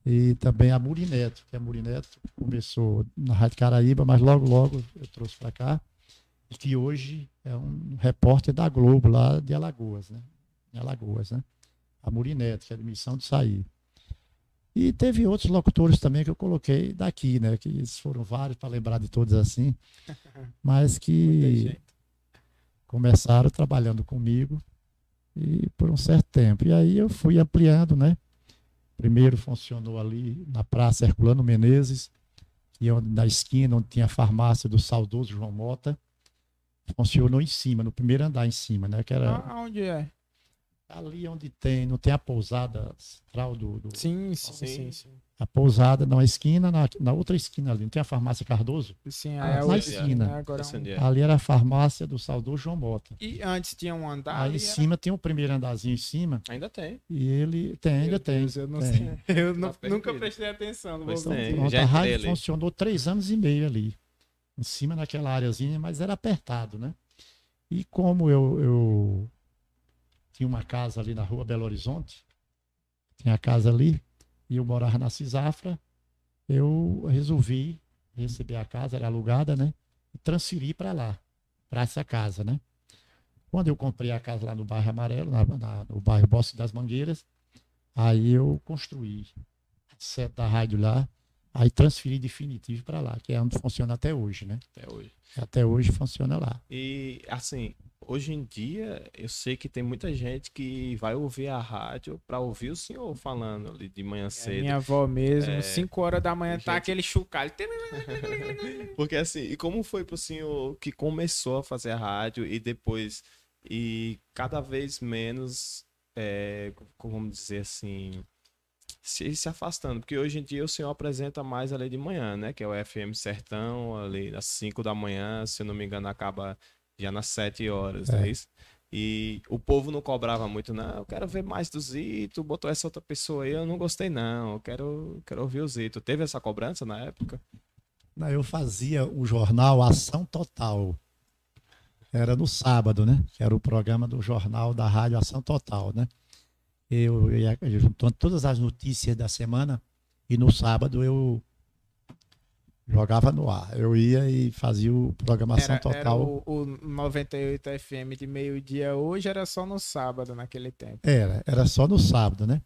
E também a Murineto, que a Murineto começou na Rádio Caraíba, mas logo, logo eu trouxe para cá e que hoje é um repórter da Globo lá de Alagoas, né? Em Alagoas, né? A Murineto, que é de missão de sair. E teve outros locutores também que eu coloquei daqui, né? Que foram vários para lembrar de todos assim, mas que começaram trabalhando comigo e por um certo tempo. E aí eu fui ampliando, né? Primeiro funcionou ali na Praça Herculano Menezes, que é onde, na esquina onde tinha a farmácia do saudoso João Mota. Funcionou em cima, no primeiro andar em cima, né? Que era Aonde é? Ali onde tem, não tem a pousada central do, do- Sim, sim, Sim. sim, sim. a pousada na esquina, na, na outra esquina ali, não tem a farmácia Cardoso? Sim, Ah, é na esquina. né? Agora é um- é? Ali era a farmácia do saudoso João Mota. E antes tinha um andar. Aí em era- cima tem um primeiro andarzinho em cima Ainda tem. e ele tem, ainda Meu tem. Deus, eu não tem. sei. Eu não- Tá nunca prestei atenção. Não Pois vou tem. Pronto, já a rádio funcionou três anos e meio ali, em cima naquela áreazinha, mas era apertado, né? E como eu, eu tinha uma casa ali na rua Belo Horizonte, tinha a casa ali, e eu morava na Cisafra, eu resolvi receber a casa, era alugada, né? E transferir para lá, para essa casa, né? Quando eu comprei a casa lá no bairro Amarelo, na- na- no bairro Bosque das Mangueiras, aí eu construí a sede da rádio lá, aí transferi definitivo para lá, que é onde funciona até hoje, né? Até hoje. Até hoje funciona lá. E assim, hoje em dia eu sei que tem muita gente que vai ouvir a rádio para ouvir o senhor falando ali de manhã É, cedo. minha avó mesmo, É. 5 horas da manhã, tá Gente. aquele chocalho. Porque assim, e como foi pro senhor que começou a fazer a rádio e depois e cada vez menos, é, como vamos dizer assim, se, se afastando? Porque hoje em dia o senhor apresenta mais ali de manhã, né? Que é o FM Sertão, ali às 5 da manhã, se eu não me engano, acaba já nas 7 horas, é É. isso? E o povo não cobrava muito, não. Eu quero ver mais do Zito, botou essa outra pessoa aí, eu não gostei, não. Eu quero, quero ouvir o Zito. Teve essa cobrança na época? Não, Eu fazia o jornal Ação Total. Era no sábado, né? Que era o programa do jornal da Rádio Ação Total, né? Eu ia juntando todas as notícias da semana e no sábado eu jogava no ar. Eu ia e fazia o programa Ação Era, era Total. o, o 98 FM de meio-dia hoje, era só no sábado naquele tempo. Era, era só no sábado, né?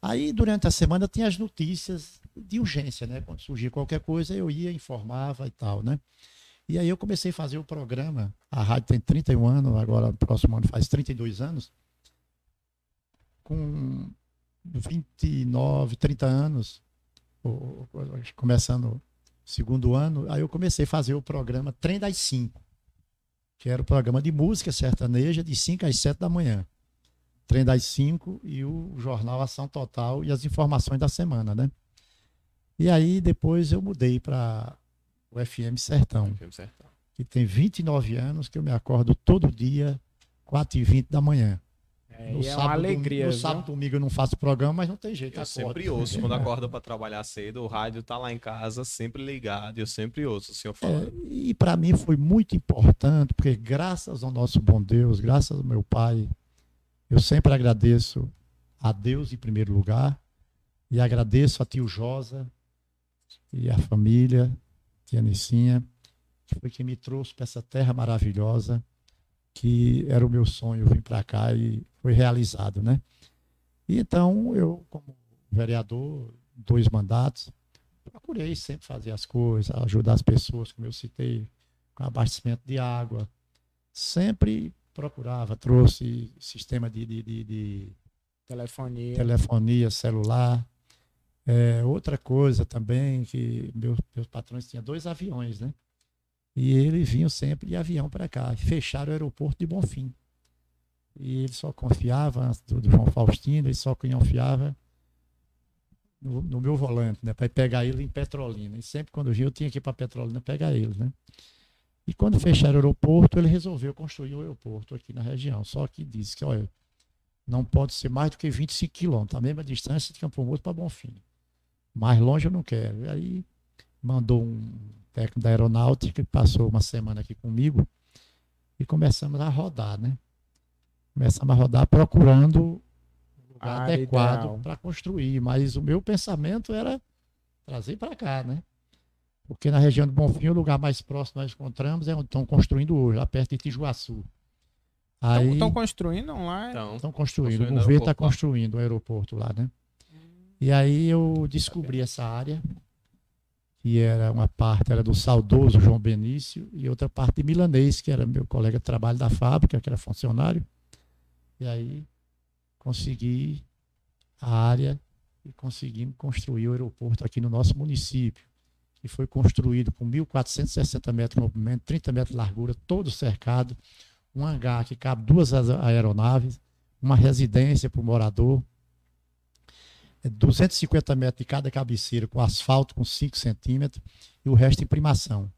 Aí, durante a semana, tinha as notícias de urgência, né? Quando surgia qualquer coisa, eu ia, informava e tal, né? E aí eu comecei a fazer o programa. A rádio tem 31 anos, agora próximo ano faz 32 anos. Com 29, 30 anos, começando segundo ano, aí eu comecei a fazer o programa Trem das 5, que era o programa de música sertaneja de 5 às 7 da manhã. Trem das 5 e o jornal Ação Total e as informações da semana, né? E aí depois eu mudei para o FM Sertão, FM Sertão. que tem 29 anos, que eu me acordo todo dia, 4h20 da manhã. É, No e é sábado, uma alegria. No viu? sábado domingo eu não faço programa, mas não tem jeito. Eu acordo. sempre ouço, quando acordo para trabalhar cedo, o rádio tá lá em casa, sempre ligado, eu sempre ouço o senhor É, falando. e para mim foi muito importante, porque graças ao nosso bom Deus, graças ao meu pai, Eu sempre agradeço a Deus em primeiro lugar e agradeço a tio Josa e a família, tia Nicinha, que foi quem me trouxe para essa terra maravilhosa, que era o meu sonho vir para cá e foi realizado, né? E então eu, como vereador, dois mandatos, procurei sempre fazer as coisas, ajudar as pessoas, como eu citei, com abastecimento de água. Sempre procurava, trouxe sistema de, de, de, de telefonia. telefonia celular. É, outra coisa também, que meus, meus patrões tinham dois aviões, né? E eles vinham sempre de avião para cá. Fecharam o aeroporto de Bonfim. E ele só confiava, do, João Faustino, ele só confiava no, no meu volante, né? Para pegar ele em Petrolina. E sempre quando vinha, eu tinha que ir para Petrolina pegar ele, né? E quando fecharam o aeroporto, ele resolveu construir o aeroporto aqui na região. Só que disse que, olha, não pode ser mais do que 25 quilômetros, a mesma distância de Campo Mourto para Bonfim. Mais longe eu não quero. E aí mandou um técnico da aeronáutica que passou uma semana aqui comigo e começamos a rodar, né? Começamos a rodar procurando um lugar Ah, adequado para construir, mas o meu pensamento era trazer para cá, né? Porque na região do Bonfim, o lugar mais próximo nós encontramos é onde estão construindo hoje, lá perto de Tijuaçu. Aí Estão construindo lá? Estão construindo, Construindo o governo está construindo o aeroporto lá, né? E aí eu descobri essa área, que era uma parte era do saudoso João Benício e outra parte de Milanês, que era meu colega de trabalho da fábrica, que era funcionário. E aí consegui a área e conseguimos construir o aeroporto aqui no nosso município, que foi construído com 1.460 metros de comprimento, 30 metros de largura, todo cercado, um hangar que cabe duas aeronaves, uma residência para o morador, 250 metros de cada cabeceira, com asfalto com 5 centímetros, e o resto em primação.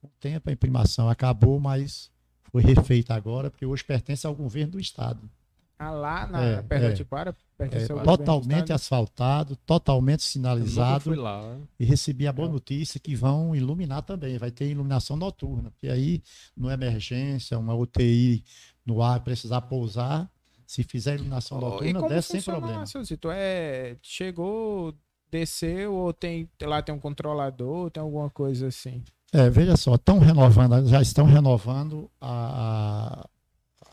Com o tempo a imprimação acabou, mas foi refeita agora, porque hoje pertence ao governo do Estado. Ah, lá na, É, perto é. de Tiquara? É, pertence ao governo do totalmente asfaltado, totalmente eu sinalizado. fui lá. E recebi a boa notícia que vão iluminar também, vai ter iluminação noturna, porque aí, numa emergência, uma UTI no ar, precisar pousar, se fizer iluminação Oh, noturna, como desce sem problema. seu Zito? É, chegou, desceu ou tem lá tem um controlador, tem alguma coisa assim? É, veja só, estão renovando, já estão renovando a,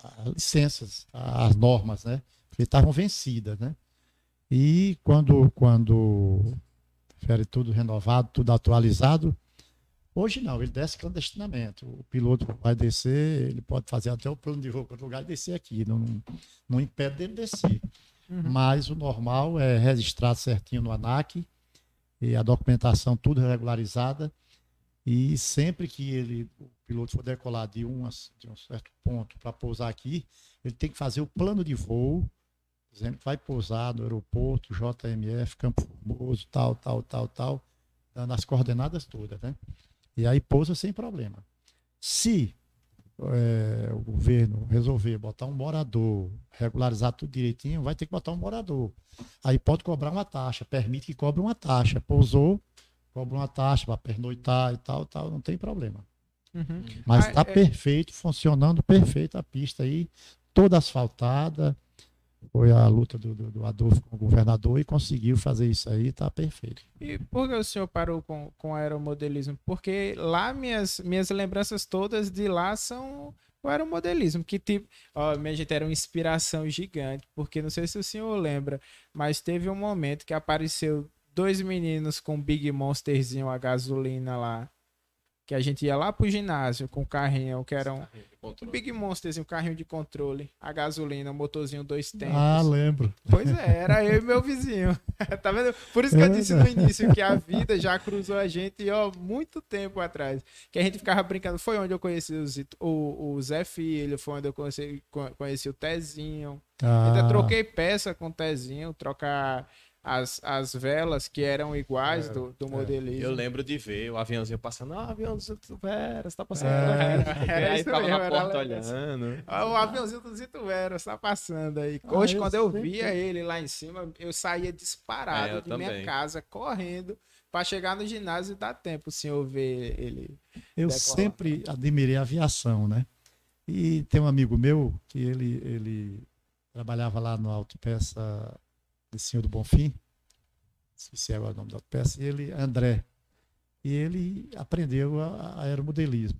a- a licenças, a- as normas, né? Porque estavam vencidas, né? E quando, quando tiver tudo renovado, tudo atualizado, hoje não, ele desce clandestinamente. O piloto vai descer, ele pode fazer até o plano de voo para outro lugar e descer aqui, não, não impede dele descer. Mas o normal é registrar certinho no ANAC e a documentação tudo regularizada. E sempre que ele, o piloto for decolar de um, de um certo ponto para pousar aqui, ele tem que fazer o plano de voo, dizendo que vai pousar no aeroporto, JMF, Campo Formoso, tal, tal, tal, tal, dando as coordenadas todas, né? E aí pousa sem problema. Se eh, o governo resolver botar um morador, regularizar tudo direitinho, vai ter que botar um morador. Aí pode cobrar uma taxa, permite que cobre uma taxa. Pousou, cobra uma taxa para pernoitar e tal, tal, não tem problema. Uhum. Mas Ah, está é- perfeito, funcionando perfeito a pista aí, toda asfaltada. Foi a luta do, do, do Adolfo com o governador e conseguiu fazer isso aí, está perfeito. E por que o senhor parou com, com aeromodelismo? Porque lá minhas, minhas lembranças todas de lá são o aeromodelismo, que tipo, ó, minha gente, era uma inspiração gigante, porque não sei se o senhor lembra, mas teve um momento que apareceu dois meninos com Big Monsterzinho a gasolina lá, que a gente ia lá pro ginásio com o carrinho, que era um, um Big Monsterzinho, um carrinho de controle, a gasolina, um motorzinho dois tempos. Ah, lembro. Pois é, era eu e meu vizinho. tá vendo? Por isso que eu disse no início que a vida já cruzou a gente, ó, muito tempo atrás. Que a gente ficava brincando. Foi onde eu conheci o, Zito- o, o Zé Filho, foi onde eu conheci, co- conheci o Tezinho. Ainda Ah, troquei peça com o Tezinho, trocar as, as velas que eram iguais É, do, do é. modelismo. Eu lembro de ver o aviãozinho passando. Ah, avião do Zito Vera, você tá passando. É, aqui. era aí ficava mesmo, na era porta olhando. Ah, O aviãozinho do Zito Vera está passando aí. Ah, Hoje, eu quando eu via que- ele lá em cima, eu saía disparado É, eu de minha também. casa, correndo, para chegar no ginásio e dar tempo o senhor ver ele. eu decolar. sempre admirei a aviação, né? E tem um amigo meu que ele, ele trabalhava lá no Autopeça de Senhor do Bonfim, se é o nome da e ele, André, e ele aprendeu a, aeromodelismo.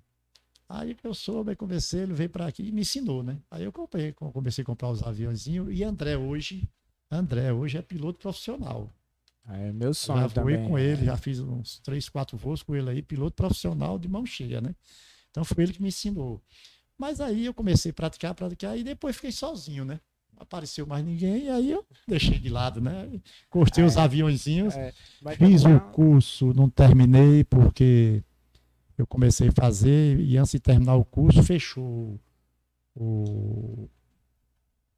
Aí que eu soube, conversei, ele veio para aqui e me ensinou, né? Aí eu comprei, comecei a comprar os aviãozinhos e André hoje, André hoje é piloto profissional. É meu sonho já também. Já com ele, já fiz uns três, quatro voos com ele aí, piloto profissional de mão cheia, né? Então foi ele que me ensinou. Mas aí eu comecei a praticar, praticar, e depois fiquei sozinho, né? Apareceu mais ninguém, e aí eu deixei de lado, né? Cortei é, os aviãozinhos, é, fiz o curso, não terminei porque eu comecei a fazer, e antes de terminar o curso, fechou o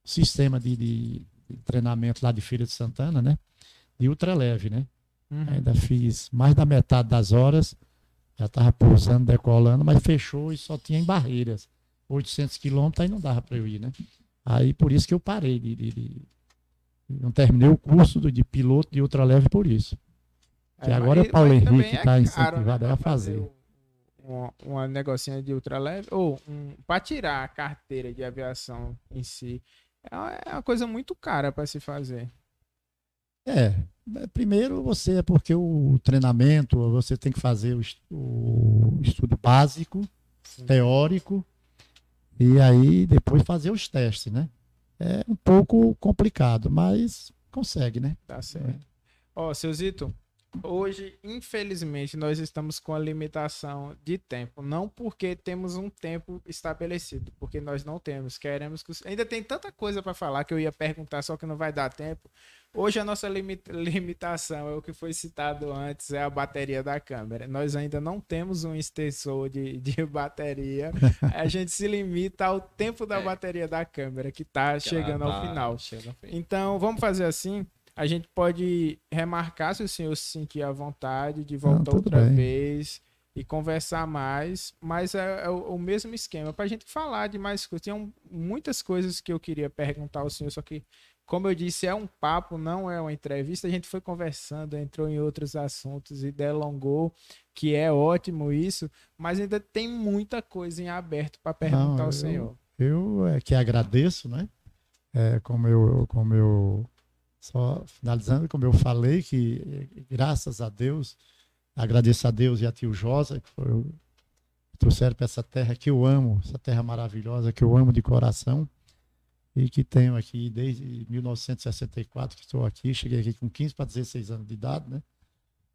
sistema de, de, de treinamento lá de Feira de Santana, né? De ultraleve, né? Uhum. Ainda fiz mais da metade das horas, já estava pousando, decolando, mas fechou e só tinha em barreiras. 800 quilômetros, aí não dava para eu ir, né? Aí por isso que eu parei de, de, de não terminei o curso de piloto de ultraleve por isso. Que é, agora é o Paulo Henrique que está é incentivado né, a fazer. fazer uma, uma negocinha de ultraleve, ou um, para tirar a carteira de aviação em si, é uma, é uma coisa muito cara para se fazer. É, primeiro você é porque o treinamento, você tem que fazer o, o estudo básico, Sim. teórico, e aí depois fazer os testes, né? É um pouco complicado, mas consegue, né? Tá certo. Ó, é. seu Zito, Hoje, infelizmente, nós estamos com a limitação de tempo. Não porque temos um tempo estabelecido, porque nós não temos. Queremos que. Ainda tem tanta coisa para falar que eu ia perguntar, só que não vai dar tempo. Hoje, a nossa limitação é o que foi citado antes: é a bateria da câmera. Nós ainda não temos um extensor de, de bateria. a gente se limita ao tempo da é. bateria da câmera, que está chegando ao final. Então, vamos fazer assim a gente pode remarcar se o senhor se sentir à vontade de voltar Não, outra bem. vez e conversar mais, mas é, é o, o, mesmo esquema para a gente falar de mais coisas. Tinham muitas coisas que eu queria perguntar ao senhor, só que, como eu disse, é um papo, não é uma entrevista. A gente foi conversando, entrou em outros assuntos e delongou, que é ótimo isso, mas ainda tem muita coisa em aberto para perguntar não, ao eu, senhor. Eu é que agradeço, né? É, como eu, como eu só finalizando, como eu falei, que graças a Deus, agradeço a Deus e a tio Josa, que trouxeram para essa terra que eu amo, essa terra maravilhosa que eu amo de coração e que tenho aqui desde 1964 que estou aqui, cheguei aqui com 15 para 16 anos de idade, né?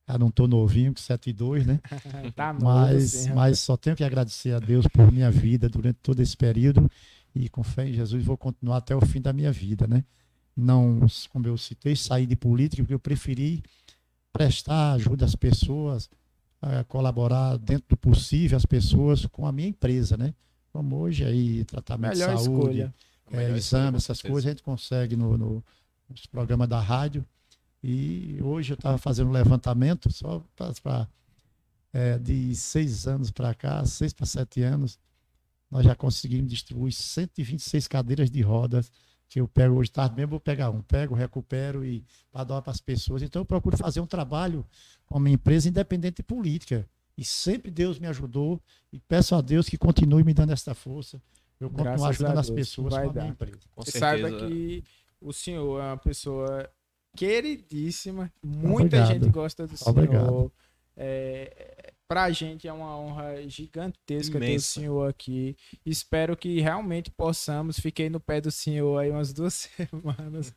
Já não estou novinho, com 7 e 2, né? tá mas, mas só tenho que agradecer a Deus por minha vida durante todo esse período e com fé em Jesus vou continuar até o fim da minha vida, né? Não, como eu citei, sair de política, porque eu preferi prestar ajuda às pessoas, colaborar dentro do possível as pessoas com a minha empresa, né? Como hoje aí, tratamento Melhor de saúde, é, exame, essas coisas a gente consegue no, no, nos programas da rádio. E hoje eu estava fazendo um levantamento só para é, de seis anos para cá, seis para sete anos, nós já conseguimos distribuir 126 cadeiras de rodas que eu pego hoje tarde mesmo, vou pegar um, pego, recupero e para dar para as pessoas. Então eu procuro fazer um trabalho com a minha empresa independente de política. E sempre Deus me ajudou e peço a Deus que continue me dando essa força. Eu continuo ajudando as pessoas com a minha empresa. Com Saiba que o senhor é uma pessoa queridíssima, muita Obrigado. gente gosta do senhor. Obrigado. É, Pra gente é uma honra gigantesca Imensa. ter o senhor aqui. Espero que realmente possamos. Fiquei no pé do senhor aí umas duas semanas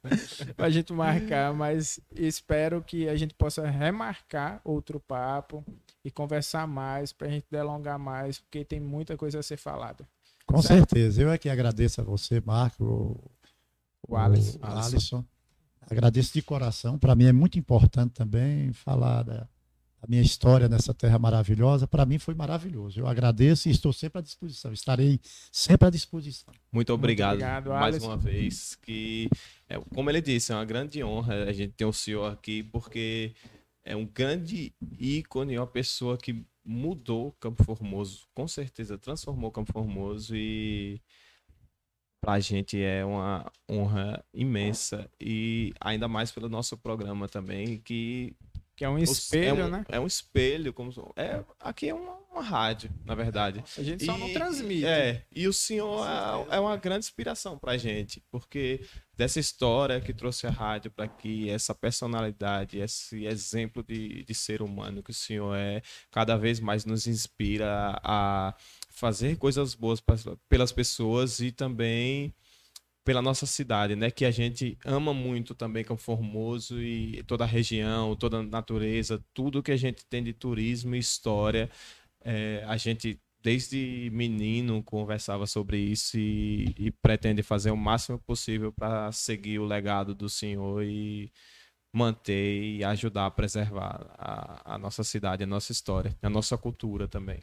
pra gente marcar, mas espero que a gente possa remarcar outro papo e conversar mais, pra gente delongar mais, porque tem muita coisa a ser falada. Com certo? certeza. Eu é que agradeço a você, Marco, o, o, Alisson. o Alisson. Agradeço de coração. Para mim é muito importante também falar da a minha história nessa terra maravilhosa, para mim foi maravilhoso. Eu agradeço e estou sempre à disposição. Estarei sempre à disposição. Muito obrigado, Muito obrigado mais Alisson. uma vez. Que, é, como ele disse, é uma grande honra a gente ter o senhor aqui, porque é um grande ícone, uma pessoa que mudou Campo Formoso, com certeza transformou Campo Formoso e para a gente é uma honra imensa e ainda mais pelo nosso programa também que Que é um espelho, é um, né? É um espelho, como é aqui é uma, uma rádio, na verdade. A gente só E- não transmite. É, e o senhor é, é uma grande inspiração pra gente, porque dessa história que trouxe a rádio para aqui, essa personalidade, esse exemplo de, de ser humano que o senhor é, cada vez mais nos inspira a fazer coisas boas pras- pelas pessoas e também pela nossa cidade, né? Que a gente ama muito também, que é o Formoso e toda a região, toda a natureza, tudo que a gente tem de turismo e história. É, a gente, desde menino, conversava sobre isso e, e pretende fazer o máximo possível para seguir o legado do senhor e manter e ajudar a preservar a, a nossa cidade, a nossa história, a nossa cultura também.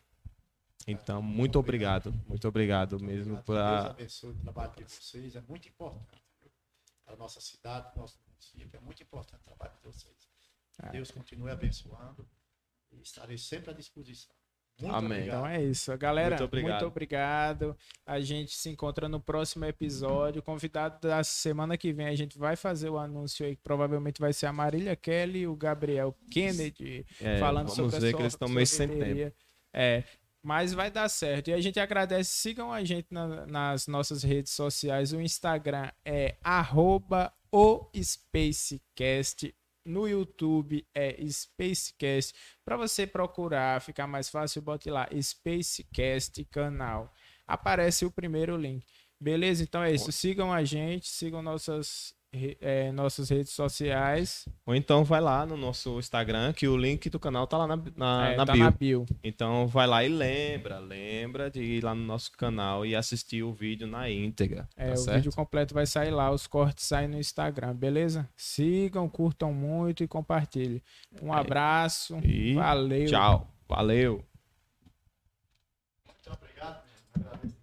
Então, muito obrigado, muito obrigado mesmo Deus por abençoe o trabalho de vocês, é muito importante. Para a nossa cidade, para o nosso município, é muito importante o trabalho de vocês. É. Deus continue abençoando e estarei sempre à disposição. Muito Amém. obrigado. Então é isso. Galera, Muito obrigado. muito obrigado. A gente se encontra no próximo episódio. Convidado da semana que vem, a gente vai fazer o anúncio aí, que provavelmente vai ser a Marília Kelly e o Gabriel Kennedy É, falando vamos sobre a ver sor- que eles estão meio sem tempo. É, mas vai dar certo. E a gente agradece. Sigam a gente na- nas nossas redes sociais. O Instagram é arroba o Spacecast. No YouTube é Spacecast. Para você procurar, ficar mais fácil, bote lá Spacecast canal. Aparece o primeiro link. Beleza? Então é isso. Sigam a gente, sigam nossas, é, nossas redes sociais. Ou então vai lá no nosso Instagram, que o link do canal tá lá na, na, é, na, tá bio. na bio. Então vai lá e lembra, lembra de ir lá no nosso canal e assistir o vídeo na íntegra. É, tá o certo? vídeo completo vai sair lá, os cortes saem no Instagram, beleza? Sigam, curtam muito e compartilhem. Um é. abraço, e valeu. Tchau, valeu. Muito obrigado.